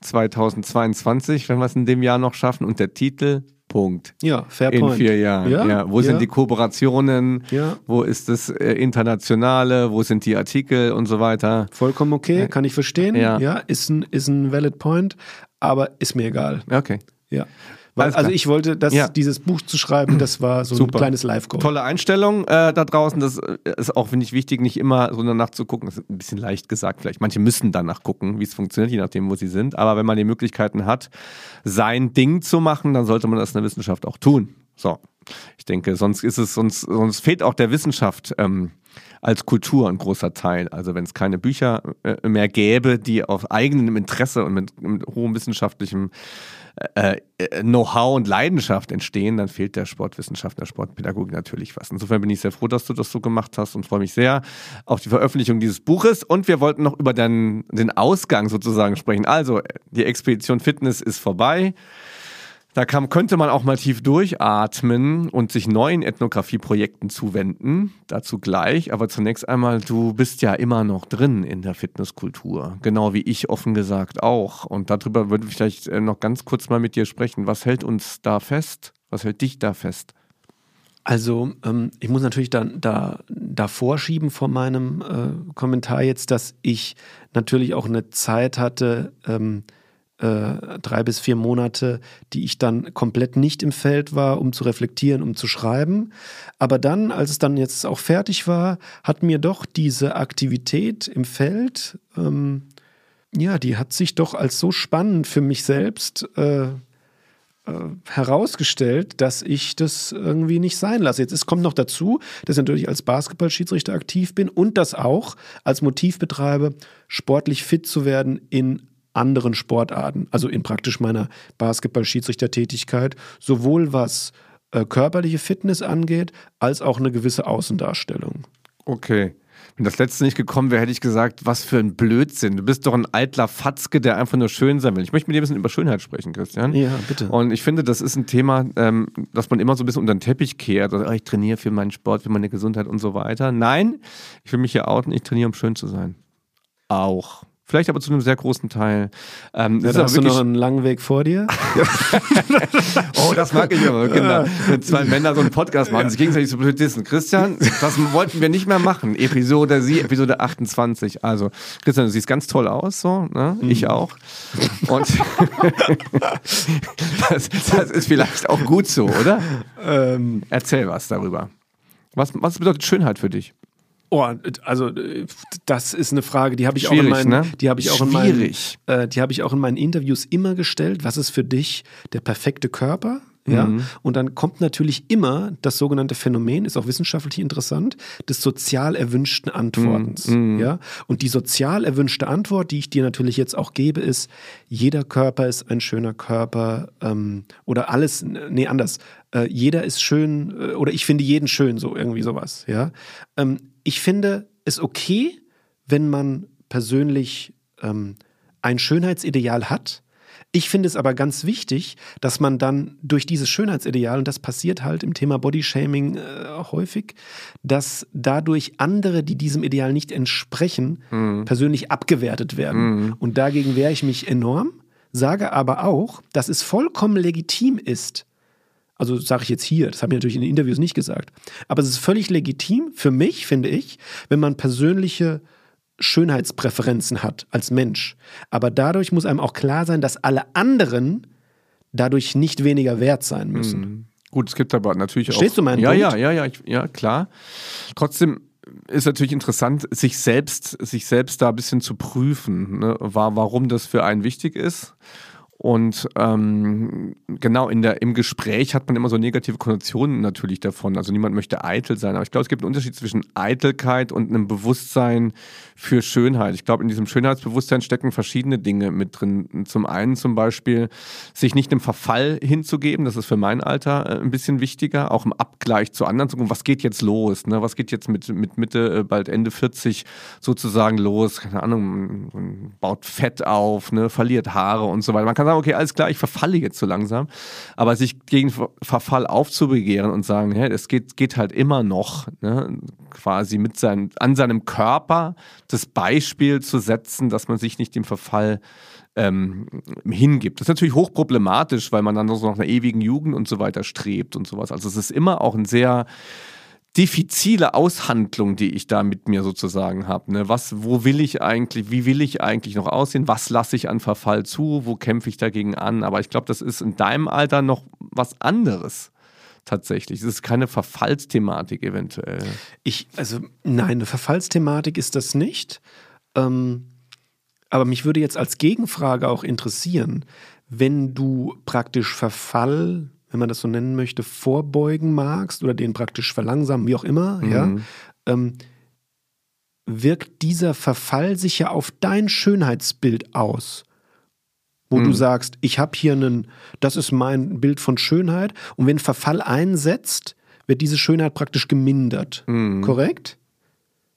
2022, wenn wir es in dem Jahr noch schaffen. Und der Titel Punkt. Ja, fair In point. vier Jahren. Ja, ja. Wo ja. sind die Kooperationen? Ja. Wo ist das äh, Internationale? Wo sind die Artikel und so weiter? Vollkommen okay, kann ich verstehen. Ja, ja ist, ein, ist ein valid point, aber ist mir egal. Okay. Ja. Weil, also ich wollte, das, ja. dieses Buch zu schreiben, das war so Super. ein kleines Live-Goal. Tolle Einstellung äh, da draußen. Das äh, ist auch, finde ich, wichtig, nicht immer so danach zu gucken. Das ist ein bisschen leicht gesagt vielleicht. Manche müssen danach gucken, wie es funktioniert, je nachdem, wo sie sind. Aber wenn man die Möglichkeiten hat, sein Ding zu machen, dann sollte man das in der Wissenschaft auch tun. So. Ich denke, sonst ist es, sonst, sonst fehlt auch der Wissenschaft ähm, als Kultur ein großer Teil. Also wenn es keine Bücher äh, mehr gäbe, die auf eigenem Interesse und mit, mit hohem wissenschaftlichem äh, äh, Know-how und Leidenschaft entstehen, dann fehlt der Sportwissenschaft, der Sportpädagogik natürlich was. Insofern bin ich sehr froh, dass du das so gemacht hast und freue mich sehr auf die Veröffentlichung dieses Buches. Und wir wollten noch über den, den Ausgang sozusagen sprechen. Also, die Expedition Fitness ist vorbei. Da kam, könnte man auch mal tief durchatmen und sich neuen Ethnographie-Projekten zuwenden. Dazu gleich. Aber zunächst einmal, du bist ja immer noch drin in der Fitnesskultur. Genau wie ich offen gesagt auch. Und darüber würde ich vielleicht äh, noch ganz kurz mal mit dir sprechen. Was hält uns da fest? Was hält dich da fest? Also ähm, ich muss natürlich da, da vorschieben vor meinem äh, Kommentar jetzt, dass ich natürlich auch eine Zeit hatte, ähm, äh, drei bis vier Monate, die ich dann komplett nicht im Feld war, um zu reflektieren, um zu schreiben. Aber dann, als es dann jetzt auch fertig war, hat mir doch diese Aktivität im Feld, ähm, ja, die hat sich doch als so spannend für mich selbst äh, äh herausgestellt, dass ich das irgendwie nicht sein lasse. Jetzt es kommt noch dazu, dass ich natürlich als Basketballschiedsrichter aktiv bin und das auch als Motiv betreibe, sportlich fit zu werden in anderen Sportarten, also in praktisch meiner Basketball-Schiedsrichtertätigkeit, sowohl was äh, körperliche Fitness angeht, als auch eine gewisse Außendarstellung. Okay. Wenn das letzte nicht gekommen wäre, hätte ich gesagt, was für ein Blödsinn. Du bist doch ein eitler Fatzke, der einfach nur schön sein will. Ich möchte mit dir ein bisschen über Schönheit sprechen, Christian. Ja, bitte. Und ich finde, das ist ein Thema, ähm, das man immer so ein bisschen unter den Teppich kehrt. Also, ich trainiere für meinen Sport, für meine Gesundheit und so weiter. Nein, ich will mich hier outen, ich trainiere, um schön zu sein. Auch. Vielleicht aber zu einem sehr großen Teil. Ähm, ja, hast du noch einen langen Weg vor dir. oh, das mag ich aber. Genau. Wenn zwei Männer so einen Podcast machen, sich gegenseitig zu dissen. Christian, das wollten wir nicht mehr machen. Episode sie, Episode 28. Also, Christian, du siehst ganz toll aus, so. Ne? Mhm. Ich auch. Und das, das, ist vielleicht auch gut so, oder? Ähm, Erzähl was darüber. Was, was bedeutet Schönheit für dich? Oh, also das ist eine Frage, die habe ich Schwierig, auch in meinen, ne? die habe ich auch in meinen, äh, die habe ich auch in meinen Interviews immer gestellt. Was ist für dich der perfekte Körper? Ja, mhm. und dann kommt natürlich immer das sogenannte Phänomen, ist auch wissenschaftlich interessant, des sozial erwünschten Antwortens. Mhm. mhm. Ja, und die sozial erwünschte Antwort, die ich dir natürlich jetzt auch gebe, ist: Jeder Körper ist ein schöner Körper ähm, oder alles, nee, anders. Äh, jeder ist schön äh, oder ich finde jeden schön, so irgendwie sowas. Ja, ähm, ich finde es okay, wenn man persönlich ähm, ein Schönheitsideal hat. Ich finde es aber ganz wichtig, dass man dann durch dieses Schönheitsideal, und das passiert halt im Thema Bodyshaming äh, häufig, dass dadurch andere, die diesem Ideal nicht entsprechen, mhm. persönlich abgewertet werden. Mhm. Und dagegen wehre ich mich enorm, sage aber auch, dass es vollkommen legitim ist, also sage ich jetzt hier, das habe ich natürlich in den Interviews nicht gesagt. Aber es ist völlig legitim für mich, finde ich, wenn man persönliche Schönheitspräferenzen hat als Mensch. Aber dadurch muss einem auch klar sein, dass alle anderen dadurch nicht weniger wert sein müssen. Mhm. Gut, es gibt aber natürlich Verstehst auch. Verstehst du meinen ja, Punkt? Ja, ja, ja, ich, ja, klar. Trotzdem ist natürlich interessant, sich selbst, sich selbst da ein bisschen zu prüfen, ne? warum das für einen wichtig ist und ähm, genau in der, im Gespräch hat man immer so negative Konnotationen natürlich davon. Also niemand möchte eitel sein. Aber ich glaube, es gibt einen Unterschied zwischen Eitelkeit und einem Bewusstsein für Schönheit. Ich glaube, in diesem Schönheitsbewusstsein stecken verschiedene Dinge mit drin. Zum einen zum Beispiel, sich nicht einem Verfall hinzugeben. Das ist für mein Alter äh, ein bisschen wichtiger. Auch im Abgleich zu anderen zu gucken, was geht jetzt los? Ne? Was geht jetzt mit, mit Mitte, äh, bald Ende 40 sozusagen los? Keine Ahnung, man baut Fett auf, ne? verliert Haare und so weiter. Man kann sagen, okay, alles klar, ich verfalle jetzt so langsam. Aber sich gegen Verfall aufzubegehren und sagen, hey, es geht, geht halt immer noch, ne, quasi mit seinem, an seinem Körper das Beispiel zu setzen, dass man sich nicht dem Verfall ähm, hingibt. Das ist natürlich hochproblematisch, weil man dann so nach einer ewigen Jugend und so weiter strebt und sowas. Also es ist immer auch ein sehr diffizile Aushandlung, die ich da mit mir sozusagen habe. Ne? Was, wo will ich eigentlich, wie will ich eigentlich noch aussehen? Was lasse ich an Verfall zu? Wo kämpfe ich dagegen an? Aber ich glaube, das ist in deinem Alter noch was anderes tatsächlich. Es ist keine Verfallsthematik eventuell. Ich, also nein, eine Verfallsthematik ist das nicht. Ähm, aber mich würde jetzt als Gegenfrage auch interessieren, wenn du praktisch Verfall wenn man das so nennen möchte, vorbeugen magst oder den praktisch verlangsamen, wie auch immer, mhm. ja, ähm, wirkt dieser Verfall sich ja auf dein Schönheitsbild aus. Wo mhm. du sagst, ich habe hier einen, das ist mein Bild von Schönheit. Und wenn Verfall einsetzt, wird diese Schönheit praktisch gemindert. Mhm. Korrekt?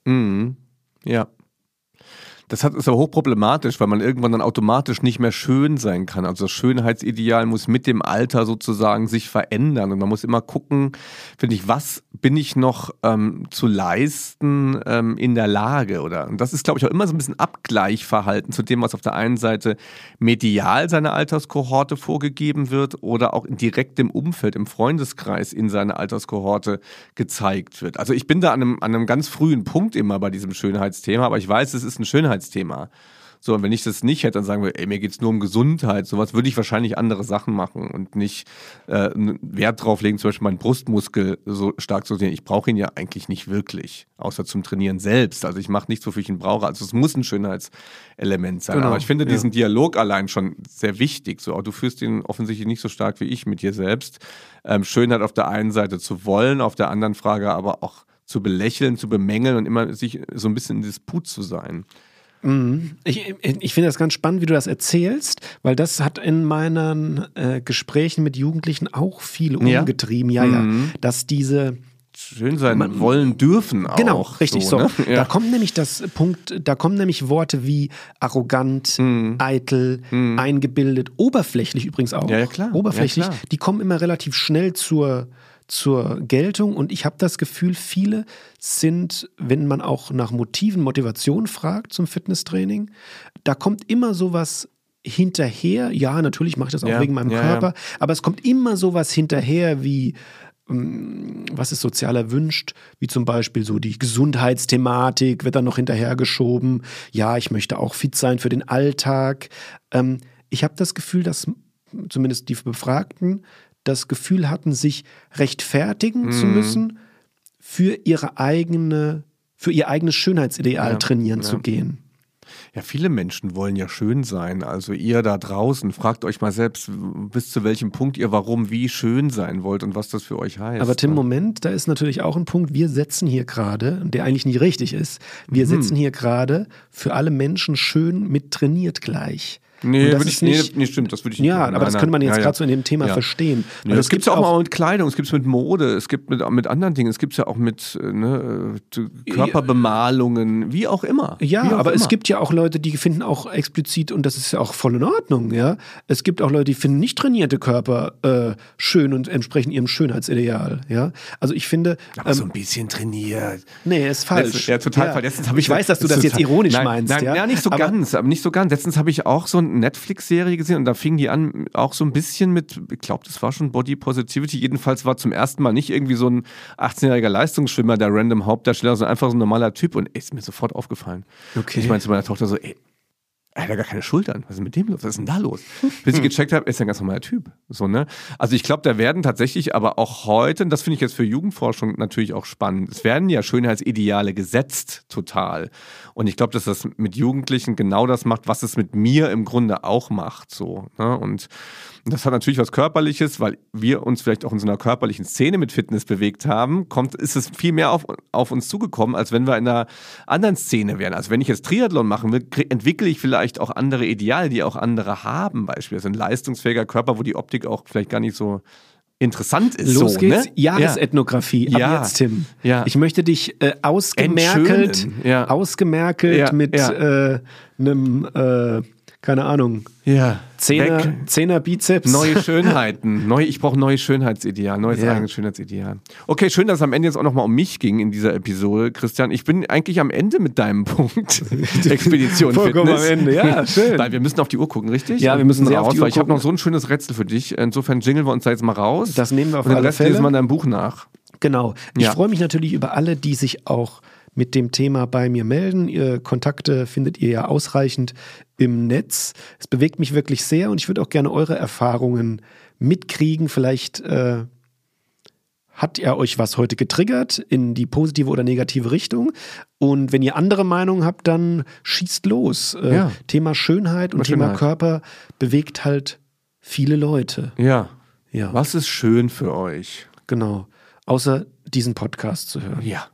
Mhm. Ja. Das hat, ist aber hochproblematisch, weil man irgendwann dann automatisch nicht mehr schön sein kann. Also das Schönheitsideal muss mit dem Alter sozusagen sich verändern. Und man muss immer gucken, finde ich, was bin ich noch ähm, zu leisten ähm, in der Lage? Oder und das ist, glaube ich, auch immer so ein bisschen Abgleichverhalten zu dem, was auf der einen Seite medial seiner Alterskohorte vorgegeben wird oder auch direkt im Umfeld, im Freundeskreis in seiner Alterskohorte gezeigt wird. Also ich bin da an einem, an einem ganz frühen Punkt immer bei diesem Schönheitsthema, aber ich weiß, es ist ein Schönheitsthema Schönheitsthema. So, und wenn ich das nicht hätte, dann sagen wir, ey, mir geht es nur um Gesundheit, sowas würde ich wahrscheinlich andere Sachen machen und nicht äh, Wert drauf legen, zum Beispiel meinen Brustmuskel so stark zu sehen. Ich brauche ihn ja eigentlich nicht wirklich, außer zum Trainieren selbst. Also ich mache nichts, wofür ich ihn brauche. Also es muss ein Schönheitselement sein. Genau, Aber ich finde ja. diesen Dialog allein schon sehr wichtig. So, du führst ihn offensichtlich nicht so stark wie ich mit dir selbst. Ähm, Schönheit auf der einen Seite zu wollen, auf der anderen Frage aber auch zu belächeln, zu bemängeln und immer sich so ein bisschen in Disput zu sein. Mhm. Ich, ich finde das ganz spannend, wie du das erzählst, weil das hat in meinen äh, Gesprächen mit Jugendlichen auch viel umgetrieben. Ja, ja, mhm. ja. Dass diese schön sein man, wollen dürfen auch. Genau, richtig so. so. Ne? Ja. Da kommt nämlich das Punkt, da kommen nämlich Worte wie arrogant, mm. eitel, mm. eingebildet, oberflächlich übrigens auch. Ja, ja klar. Oberflächlich, ja, klar. die kommen immer relativ schnell zur zur Geltung und ich habe das Gefühl, viele sind, wenn man auch nach Motiven, Motivation fragt zum Fitnesstraining, da kommt immer sowas hinterher. Ja, natürlich mache ich das auch ja, wegen meinem ja, Körper, ja. aber es kommt immer sowas hinterher wie ähm, was ist sozial erwünscht, wie zum Beispiel so die Gesundheitsthematik wird dann noch hinterhergeschoben. Ja, ich möchte auch fit sein für den Alltag. Ähm, ich habe das Gefühl, dass zumindest die Befragten das Gefühl hatten, sich rechtfertigen mhm. zu müssen, für ihre eigene, für ihr eigenes Schönheitsideal ja, trainieren ja. zu gehen. Ja, viele Menschen wollen ja schön sein. Also ihr da draußen, fragt euch mal selbst, bis zu welchem Punkt ihr warum wie schön sein wollt und was das für euch heißt. Aber Tim? Moment, da ist natürlich auch ein Punkt, wir setzen hier gerade, der eigentlich nicht richtig ist, wir mhm. setzen hier gerade für alle Menschen schön mit trainiert gleich. Nee, würde ich nicht, nee, stimmt, das würde ich nicht. Ja, machen. aber das könnte man jetzt ja, gerade so in dem Thema ja. verstehen. Nee, das gibt es ja auch mal mit Kleidung, es gibt es mit Mode, es gibt mit, mit anderen Dingen, es gibt es ja auch mit äh, ne, äh, Körperbemalungen, wie auch immer. Ja, auch aber immer. es gibt ja auch Leute, die finden auch explizit, und das ist ja auch voll in Ordnung, ja. Es gibt auch Leute, die finden nicht trainierte Körper äh, schön und entsprechen ihrem Schönheitsideal, ja. Also ich finde. Aber ähm, so ein bisschen trainiert. Nee, ist falsch. Ja, total ja. falsch. Ich, ich weiß, dass du das jetzt ironisch nein, meinst. Nein, ja, ja nicht so aber, ganz, aber nicht so ganz. Letztens habe ich auch so ein Netflix-Serie gesehen und da fing die an auch so ein bisschen mit, ich glaube, das war schon Body Positivity. Jedenfalls war zum ersten Mal nicht irgendwie so ein 18-jähriger Leistungsschwimmer, der random Hauptdarsteller, sondern einfach so ein normaler Typ und ey, ist mir sofort aufgefallen. Okay. Ich meinte zu meiner Tochter so, ey, er hat ja gar keine Schultern. Was ist mit dem los? Was ist denn da los? Bis ich gecheckt habe, ist er ein ganz normaler Typ. So, ne? Also ich glaube, da werden tatsächlich aber auch heute, und das finde ich jetzt für Jugendforschung natürlich auch spannend, es werden ja Schönheitsideale gesetzt, total. Und ich glaube, dass das mit Jugendlichen genau das macht, was es mit mir im Grunde auch macht. So, ne? Und das hat natürlich was Körperliches, weil wir uns vielleicht auch in so einer körperlichen Szene mit Fitness bewegt haben, kommt, ist es viel mehr auf, auf uns zugekommen, als wenn wir in einer anderen Szene wären. Also wenn ich jetzt Triathlon machen will, entwickle ich vielleicht auch andere Ideale, die auch andere haben, beispielsweise ein leistungsfähiger Körper, wo die Optik auch vielleicht gar nicht so interessant ist. Los so, geht's. Ne? Jahresethnographie. Ja. Ab ja. jetzt, Tim. Ja. Ich möchte dich äh, ausgemerkelt, ja. ausgemerkelt mit äh, einem äh, keine Ahnung. Ja. Zehner, Zehner Bizeps. Neue Schönheiten. Neu, ich brauche neues Schönheitsideal, neues ja. eigenes Schönheitsideal. Okay, schön, dass es am Ende jetzt auch nochmal um mich ging in dieser Episode, Christian. Ich bin eigentlich am Ende mit deinem Punkt. Expedition Vollkommen Fitness. am Ende, ja, schön. Weil wir müssen auf die Uhr gucken, richtig? Ja, wir müssen sehr raus, auf die Uhr weil ich habe noch so ein schönes Rätsel für dich. Insofern jingeln wir uns da jetzt mal raus. Das nehmen wir auf Und den alle Rest Fälle. lesen wir in deinem Buch nach. Genau. Ich Ja. freue mich natürlich über alle, die sich auch mit dem Thema bei mir melden. Ihr Kontakte findet ihr ja ausreichend im Netz. Es bewegt mich wirklich sehr und ich würde auch gerne eure Erfahrungen mitkriegen. Vielleicht äh, hat ja euch was heute getriggert in die positive oder negative Richtung. Und wenn ihr andere Meinungen habt, dann schießt los. Äh, Ja. Thema Schönheit und Thema Thema Körper bewegt halt viele Leute. Ja. Ja, Was ist schön für euch? genau. Außer diesen Podcast zu hören. Ja.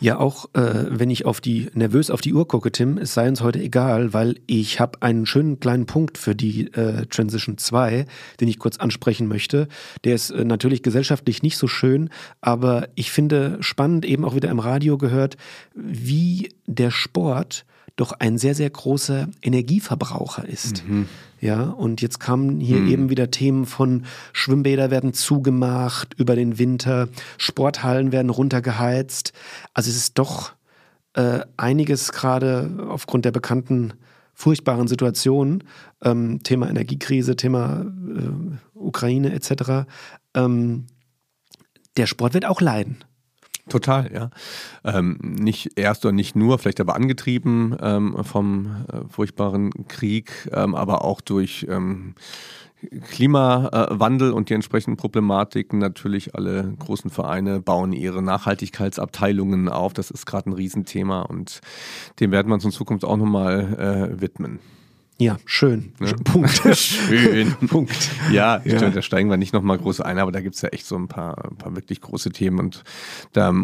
Ja. Auch äh, wenn ich auf die nervös auf die Uhr gucke, Tim, es sei uns heute egal, weil ich habe einen schönen kleinen Punkt für die äh, Transition 2, den ich kurz ansprechen möchte. Der ist äh, natürlich gesellschaftlich nicht so schön, aber ich finde spannend, eben auch wieder im Radio gehört, wie der Sport doch ein sehr, sehr großer Energieverbraucher ist. Mhm. Ja, und jetzt kamen hier mhm. eben wieder Themen von Schwimmbäder werden zugemacht über den Winter, Sporthallen werden runtergeheizt. Also es ist doch äh, einiges gerade aufgrund der bekannten furchtbaren Situation, ähm, Thema Energiekrise, Thema äh, Ukraine etc. Ähm, der Sport wird auch leiden. Total, ja. Ähm, nicht erst oder nicht nur, vielleicht aber angetrieben ähm, vom äh, furchtbaren Krieg, ähm, aber auch durch ähm, Klimawandel und die entsprechenden Problematiken. Natürlich alle großen Vereine bauen ihre Nachhaltigkeitsabteilungen auf. Das ist gerade ein Riesenthema und dem werden wir uns in Zukunft auch nochmal äh, widmen. Ja, schön. Ne? Punkt. schön. Punkt. Ja, ja. Stimmt, da steigen wir nicht nochmal groß ein, aber da gibt es ja echt so ein paar, ein paar wirklich große Themen. Und da,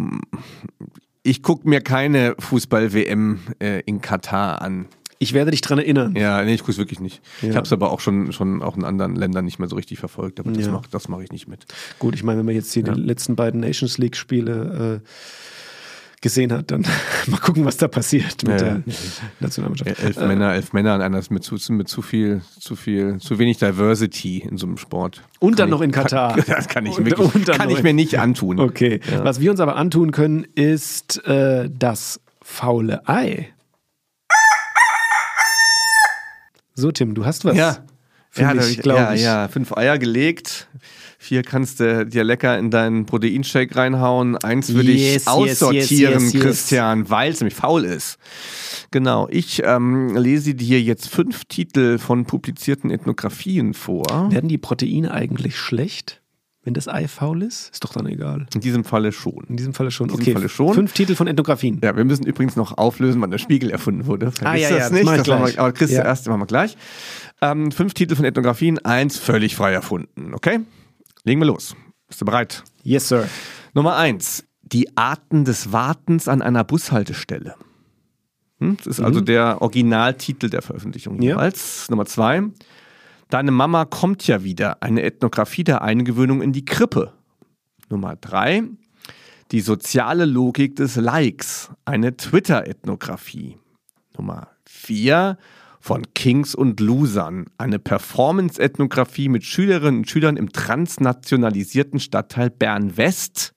ich gucke mir keine Fußball-WM äh, in Katar an. Ich werde dich dran erinnern. Ja, nee, ich gucke es wirklich nicht. Ja. Ich habe es aber auch schon, schon auch in anderen Ländern nicht mehr so richtig verfolgt, aber das ja. mache mach ich nicht mit. Gut, ich meine, wenn man jetzt hier ja. die letzten beiden Nations League-Spiele äh, gesehen hat, dann mal gucken, was da passiert mit ja, der ja. Nationalmannschaft. Elf äh, Männer, elf Männer an einer mit zu, mit zu viel, zu viel, zu wenig Diversity in so einem Sport. Und kann dann ich, noch in Katar. Kann, das kann ich, wirklich, und kann ich mir nicht antun. Okay. Ja. Was wir uns aber antun können, ist äh, das faule Ei. So, Tim, du hast was. Ja. Ja, ich, ja, ich. ja, fünf Eier gelegt, Vier kannst du dir lecker in deinen Proteinshake reinhauen. Eins würde yes, ich aussortieren, yes, yes, Christian, weil es nämlich faul ist. Genau, ich ähm, lese dir jetzt fünf Titel von publizierten Ethnografien vor. Werden die Proteine eigentlich schlecht? Wenn das Ei faul ist? Ist doch dann egal. In diesem Falle schon. In diesem Falle schon. In diesem okay. Falle schon. Fünf Titel von Ethnografien. Ja, wir müssen übrigens noch auflösen, wann der Spiegel erfunden wurde. Vergiss ah, ja, das ja, nicht. Das, das machen wir, aber Chris, ja. erste machen wir gleich. Ähm, fünf Titel von Ethnografien, eins völlig frei erfunden. Okay? Legen wir los. Bist du bereit? Yes, Sir. Nummer eins. Die Arten des Wartens an einer Bushaltestelle. Hm? Das ist also mhm. also der Originaltitel der Veröffentlichung ja. jeweils. Nummer zwei. Deine Mama kommt ja wieder. Eine Ethnographie der Eingewöhnung in die Krippe. Nummer drei. Die soziale Logik des Likes. Eine Twitter-Ethnographie. Nummer vier von Kings und Losern, eine Performance-Ethnographie mit Schülerinnen und Schülern im transnationalisierten Stadtteil Bern-West.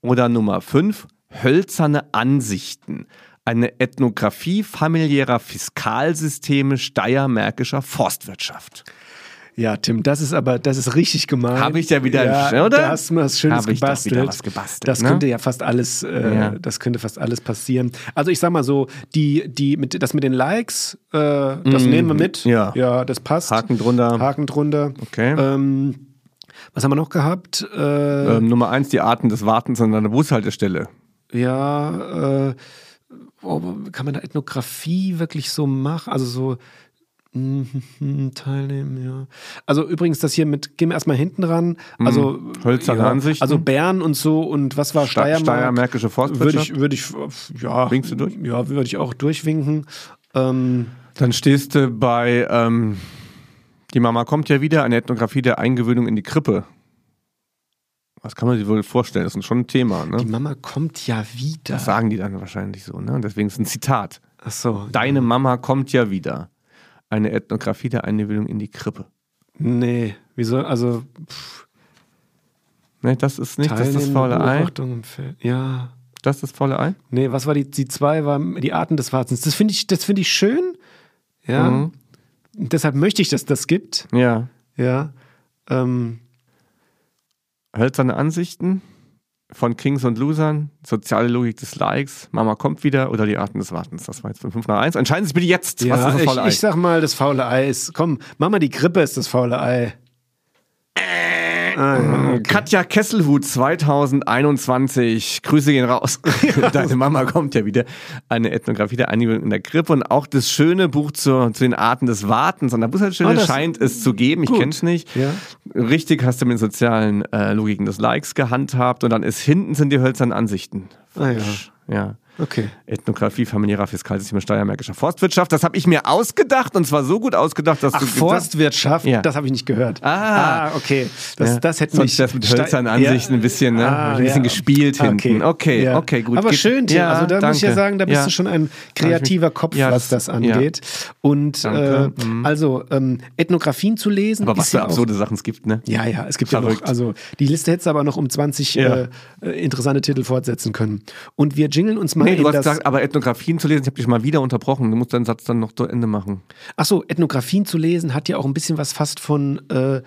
Oder Nummer 5, hölzerne Ansichten, eine Ethnographie familiärer Fiskalsysteme steiermärkischer Forstwirtschaft. Ja, Tim, das ist aber, das ist richtig gemein. Habe ich ja wieder, ja, oder? Da hast du was Schönes gebastelt. was gebastelt. Das ne? könnte ja fast alles, äh, ja. das könnte fast alles passieren. Also ich sag mal so, die, die, mit, das mit den Likes, äh, das mm, nehmen wir mit. Ja. ja, das passt. Haken drunter. Haken drunter. Okay. Ähm, was haben wir noch gehabt? Äh, ähm, Nummer eins, die Arten des Wartens an einer Bushaltestelle. Ja, äh, kann man da Ethnographie wirklich so machen? Also so Mhm, teilnehmen, ja. Also übrigens, das hier mit, gehen wir erstmal hinten ran. Mhm. Also Hölzerne ja, Ansichten. Also Bern und so und was war Steiermark? Steiermärkische Forstwirtschaft. Würde ich, würde ich, ja. Winkst du durch? Ja, würde ich auch durchwinken. Ähm, Dann stehst du bei, ähm, die Mama kommt ja wieder, eine Ethnographie der Eingewöhnung in die Krippe. Was kann man sich wohl vorstellen? Das ist schon ein Thema, ne? Die Mama kommt ja wieder. Das sagen die dann wahrscheinlich so, ne? Und deswegen ist es ein Zitat. Ach so. Deine ja. Mama kommt ja wieder eine Ethnographie der Einwilligung in die Krippe. Nee, wieso? Also. Pff. Nee, das ist nicht das, ist das faule Ei. Ja. Das ist das faule Ei? Nee, was war die, die zwei, war die Arten des Wartens. Das finde ich, find ich schön. Ja. Mhm. Deshalb möchte ich, dass das gibt. Ja. Ja. Ähm. Hölzerne Ansichten? von Kings und Losern, soziale Logik des Likes, Mama kommt wieder oder die Arten des Wartens. Das war jetzt von 5 nach 1. Entscheiden Sie sich bitte jetzt. Ja, Was ist das faule ich, Ei? Ich sag mal, das faule Ei ist. Komm, Mama, die Grippe ist das faule Ei. Okay. Katja Kesselhut 2021. Grüße gehen raus. Deine Mama kommt ja wieder. Eine Ethnographie der Einigung in der Grippe und auch das schöne Buch zu, zu den Arten des Wartens. Und da Bushaltestelle oh, scheint es zu geben. Ich kenne es nicht. Ja. Richtig hast du mit den sozialen äh, Logiken des Likes gehandhabt und dann ist hinten sind die hölzernen Ansichten. Ah, ja. Ja. Okay. Ethnographie familiärer Fiskalsystem steuermärkischer Forstwirtschaft. Das habe ich mir ausgedacht und zwar so gut ausgedacht, dass Ach, du Forstwirtschaft, Ja. das habe ich nicht gehört. Ah. okay. Das, Ja. das hätte mich. das mit hölzernen Ansichten Ja. ein bisschen, ne? Ah, ein bisschen ja. gespielt hinten. Okay, Ja. okay, gut. Aber Geht- schön, Tim. Ja, also da muss ich ja danke. sagen, da bist Ja. du schon ein kreativer Kopf, Ja, was das- angeht. Und Danke. äh, Mhm. also ähm, Ethnographien zu lesen. Aber was für ja absurde Sachen es gibt, ne? Ja, ja, es gibt ja Verrückt. noch, also die Liste hättest du aber noch um 20 Ja. äh, äh, interessante Titel fortsetzen können. Und wir jingeln uns mal Nee, du hast gesagt, aber Ethnografien zu lesen, ich habe dich mal wieder unterbrochen. Du musst deinen Satz dann noch zu Ende machen. Achso, Ethnographien zu lesen hat ja auch ein bisschen was fast von, äh, äh,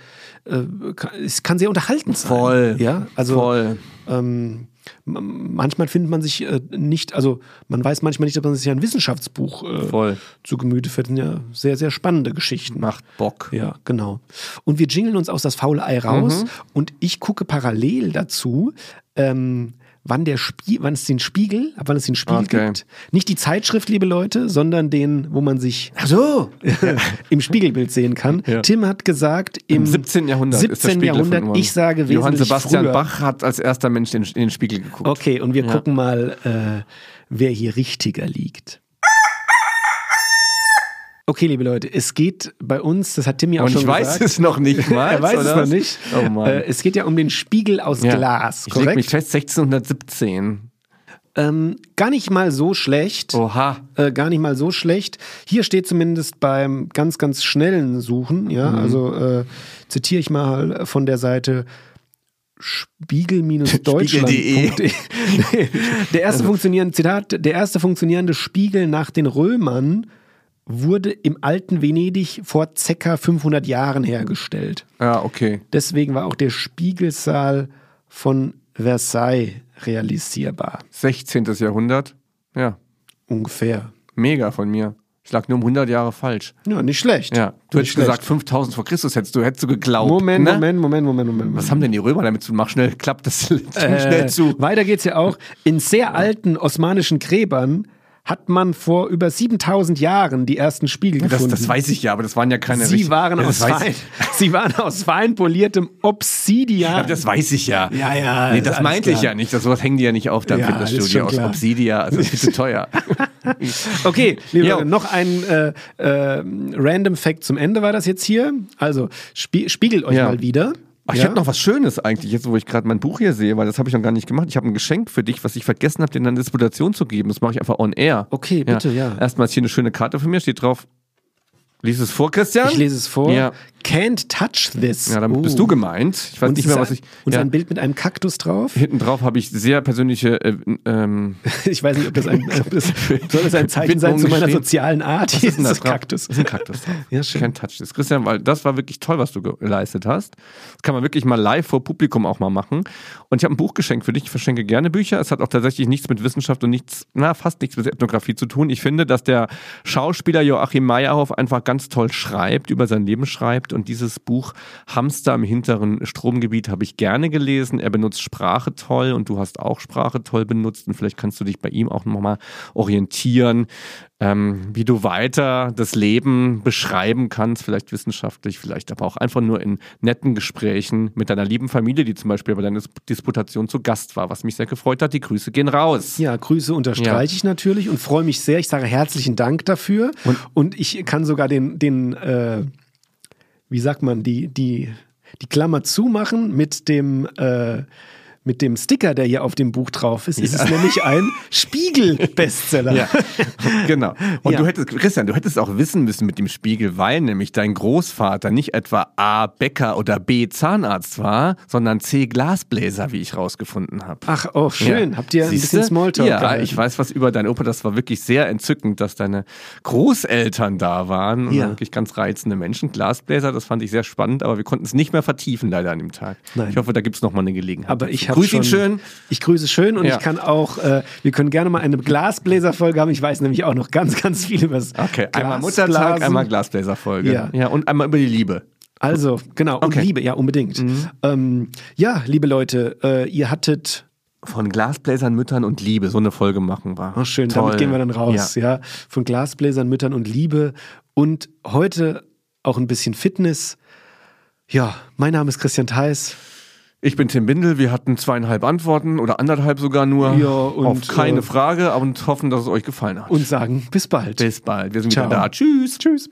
kann- es kann sehr unterhaltend sein. Voll. Ja, also Voll. ähm, manchmal findet man sich äh, nicht, also man weiß manchmal nicht, ob man sich ein Wissenschaftsbuch äh, zu Gemüte führt. Das sind ja sehr, sehr spannende Geschichten. Macht Bock. Ja, genau. Und wir jingeln uns aus das faule Ei raus Mhm. und ich gucke parallel dazu, ähm, wann der Spie wann es den Spiegel, ab wann es den Spiegel Okay. gibt. Nicht die Zeitschrift, liebe Leute, sondern den, wo man sich Ach so. im Spiegelbild sehen kann. Ja. Tim hat gesagt, im, Im 17. Jahrhundert ist der 17. Spiegel Jahrhundert, ich sage Johann Sebastian früher. Bach hat als erster Mensch in, in den Spiegel geguckt. Okay, und wir Ja. gucken mal, äh, wer hier richtiger liegt. Okay, liebe Leute, es geht bei uns, das hat Tim ja auch Und schon ich weiß gesagt. es noch nicht mal. er weiß es noch nicht. Oh Mann. Äh, es geht ja um den Spiegel aus Ja. Glas, ich leg mich korrekt? fest, 1617. Ähm, gar nicht mal so schlecht. Oha. Äh, gar nicht mal so schlecht. Hier steht zumindest beim ganz, ganz schnellen Suchen, ja, Mhm. also äh, zitiere ich mal von der Seite spiegel-deutschland.de. Der erste funktionierende, Zitat, der erste funktionierende Spiegel nach den Römern wurde im alten Venedig vor ca. 500 Jahren hergestellt. Ja, okay. Deswegen war auch der Spiegelsaal von Versailles realisierbar. 16. Jahrhundert. Ja, Ungefähr. mega von mir. Ich lag nur um 100 Jahre falsch. Ja, nicht schlecht. Ja, du Nicht hättest gesagt, 5000 vor Christus hättest du, hättest du geglaubt. Moment, ne? Moment, Moment, Moment, Moment. Was haben denn die Römer damit zu Mach schnell, klappt das Äh, schnell zu. Weiter geht's ja auch. In sehr alten osmanischen Gräbern hat man vor über 7000 Jahren die ersten Spiegel Das, gefunden. das weiß ich ja, aber das waren ja keine Sie waren, Ja, aus das fein, ich. sie waren aus fein poliertem Obsidian. Ja, das weiß ich ja. Ja, ja, Nee, ist das meinte ich klar. ja nicht. Das sowas hängen die ja nicht auf da im Ja, das ist Fitnessstudio aus klar. Obsidia. Also viel zu teuer. Okay, liebe. Leute, noch ein äh, äh, Random Fact zum Ende war das jetzt hier. Also spie spiegelt euch mal wieder. Ach, ich Ja? hätte noch was Schönes eigentlich, jetzt wo ich gerade mein Buch hier sehe, weil das habe ich noch gar nicht gemacht. Ich habe ein Geschenk für dich, was ich vergessen habe, dir in eine Disputation zu geben. Das mache ich einfach on air. Okay, bitte, ja. Erstmal ist hier eine schöne Karte von mir, steht drauf. Lies es vor, Christian. Ich lese es vor. Ja. Can't touch this. Ja, damit Oh. bist du gemeint. Ich weiß Und nicht mehr, was ist ich. Und ja. ein Bild mit einem Kaktus drauf. Hinten drauf habe ich sehr persönliche. Äh, ähm, Ich weiß nicht, ob das ein, ob das, soll das ein Zeichen sein zu meiner sozialen Art? was ist denn da Dieses drauf? Kaktus. Das ist ein Kaktus drauf. Ja, schön. Kein Touch das. Christian, weil das war wirklich toll, was du geleistet hast. Das kann man wirklich mal live vor Publikum auch mal machen. Und ich habe ein Buch geschenkt für dich. Ich verschenke gerne Bücher. Es hat auch tatsächlich nichts mit Wissenschaft und nichts, na, fast nichts mit Ethnographie zu tun. Ich finde, dass der Schauspieler Joachim Meyerhoff einfach ganz toll schreibt, über sein Leben schreibt. Und dieses Buch Hamster im hinteren Stromgebiet habe ich gerne gelesen. Er benutzt Sprache toll und du hast auch Sprache toll benutzt. Und vielleicht kannst du dich bei ihm auch nochmal orientieren, ähm, wie du weiter das Leben beschreiben kannst, vielleicht wissenschaftlich, vielleicht aber auch einfach nur in netten Gesprächen mit deiner lieben Familie, die zum Beispiel bei deiner Disputation zu Gast war, was mich sehr gefreut hat. Die Grüße gehen raus. Ja, Grüße unterstreiche ich natürlich und freue mich sehr. Ich sage herzlichen Dank dafür. Und, ich kann sogar den, den äh, wie sagt man, die, die, die Klammer zumachen mit dem, äh, mit dem Sticker, der hier auf dem Buch drauf ist. Es ist nämlich ein Spiegel-Bestseller. Ja, genau. Und Ja. du hättest, Christian, du hättest auch wissen müssen mit dem Spiegel, weil nämlich dein Großvater nicht etwa A. Bäcker oder B. Zahnarzt war, sondern C. Glasbläser, wie ich rausgefunden habe. Ach, oh, schön. Ja. Habt ihr ein Siehste? bisschen Smalltalk? Ja, gehalten? ich weiß was über deine Opa. Das war wirklich sehr entzückend, dass deine Großeltern da waren. Und Ja. wirklich ganz reizende Menschen. Glasbläser, das fand ich sehr spannend, aber wir konnten es nicht mehr vertiefen leider an dem Tag. Nein. Ich hoffe, da gibt es nochmal eine Gelegenheit. Aber ich habe Grüß schon, ihn schön. Ich grüße schön und Ja. ich kann auch, äh, wir können gerne mal eine Glasbläserfolge haben. Ich weiß nämlich auch noch ganz, ganz viel über das Okay, einmal Glasblasen. Muttertag, einmal Glasbläserfolge. Ja. ja, und einmal über die Liebe. Also, genau, und Okay. Mhm. Liebe, ja, unbedingt. Ähm, ja, liebe Leute, äh, ihr hattet, Von Glasbläsern, Müttern und Liebe, so eine Folge machen wir. oh schön, Toll. damit gehen wir dann raus, ja. von Glasbläsern, Müttern und Liebe und heute auch ein bisschen Fitness. Ja, mein Name ist Christian Theis. Ich bin Tim Bindel. Wir hatten zweieinhalb Antworten oder anderthalb sogar nur Ja, und, auf keine äh, Frage und hoffen, dass es euch gefallen hat. Und sagen bis bald. bis bald. Wir sind Ciao. wieder da. Tschüss. Tschüss.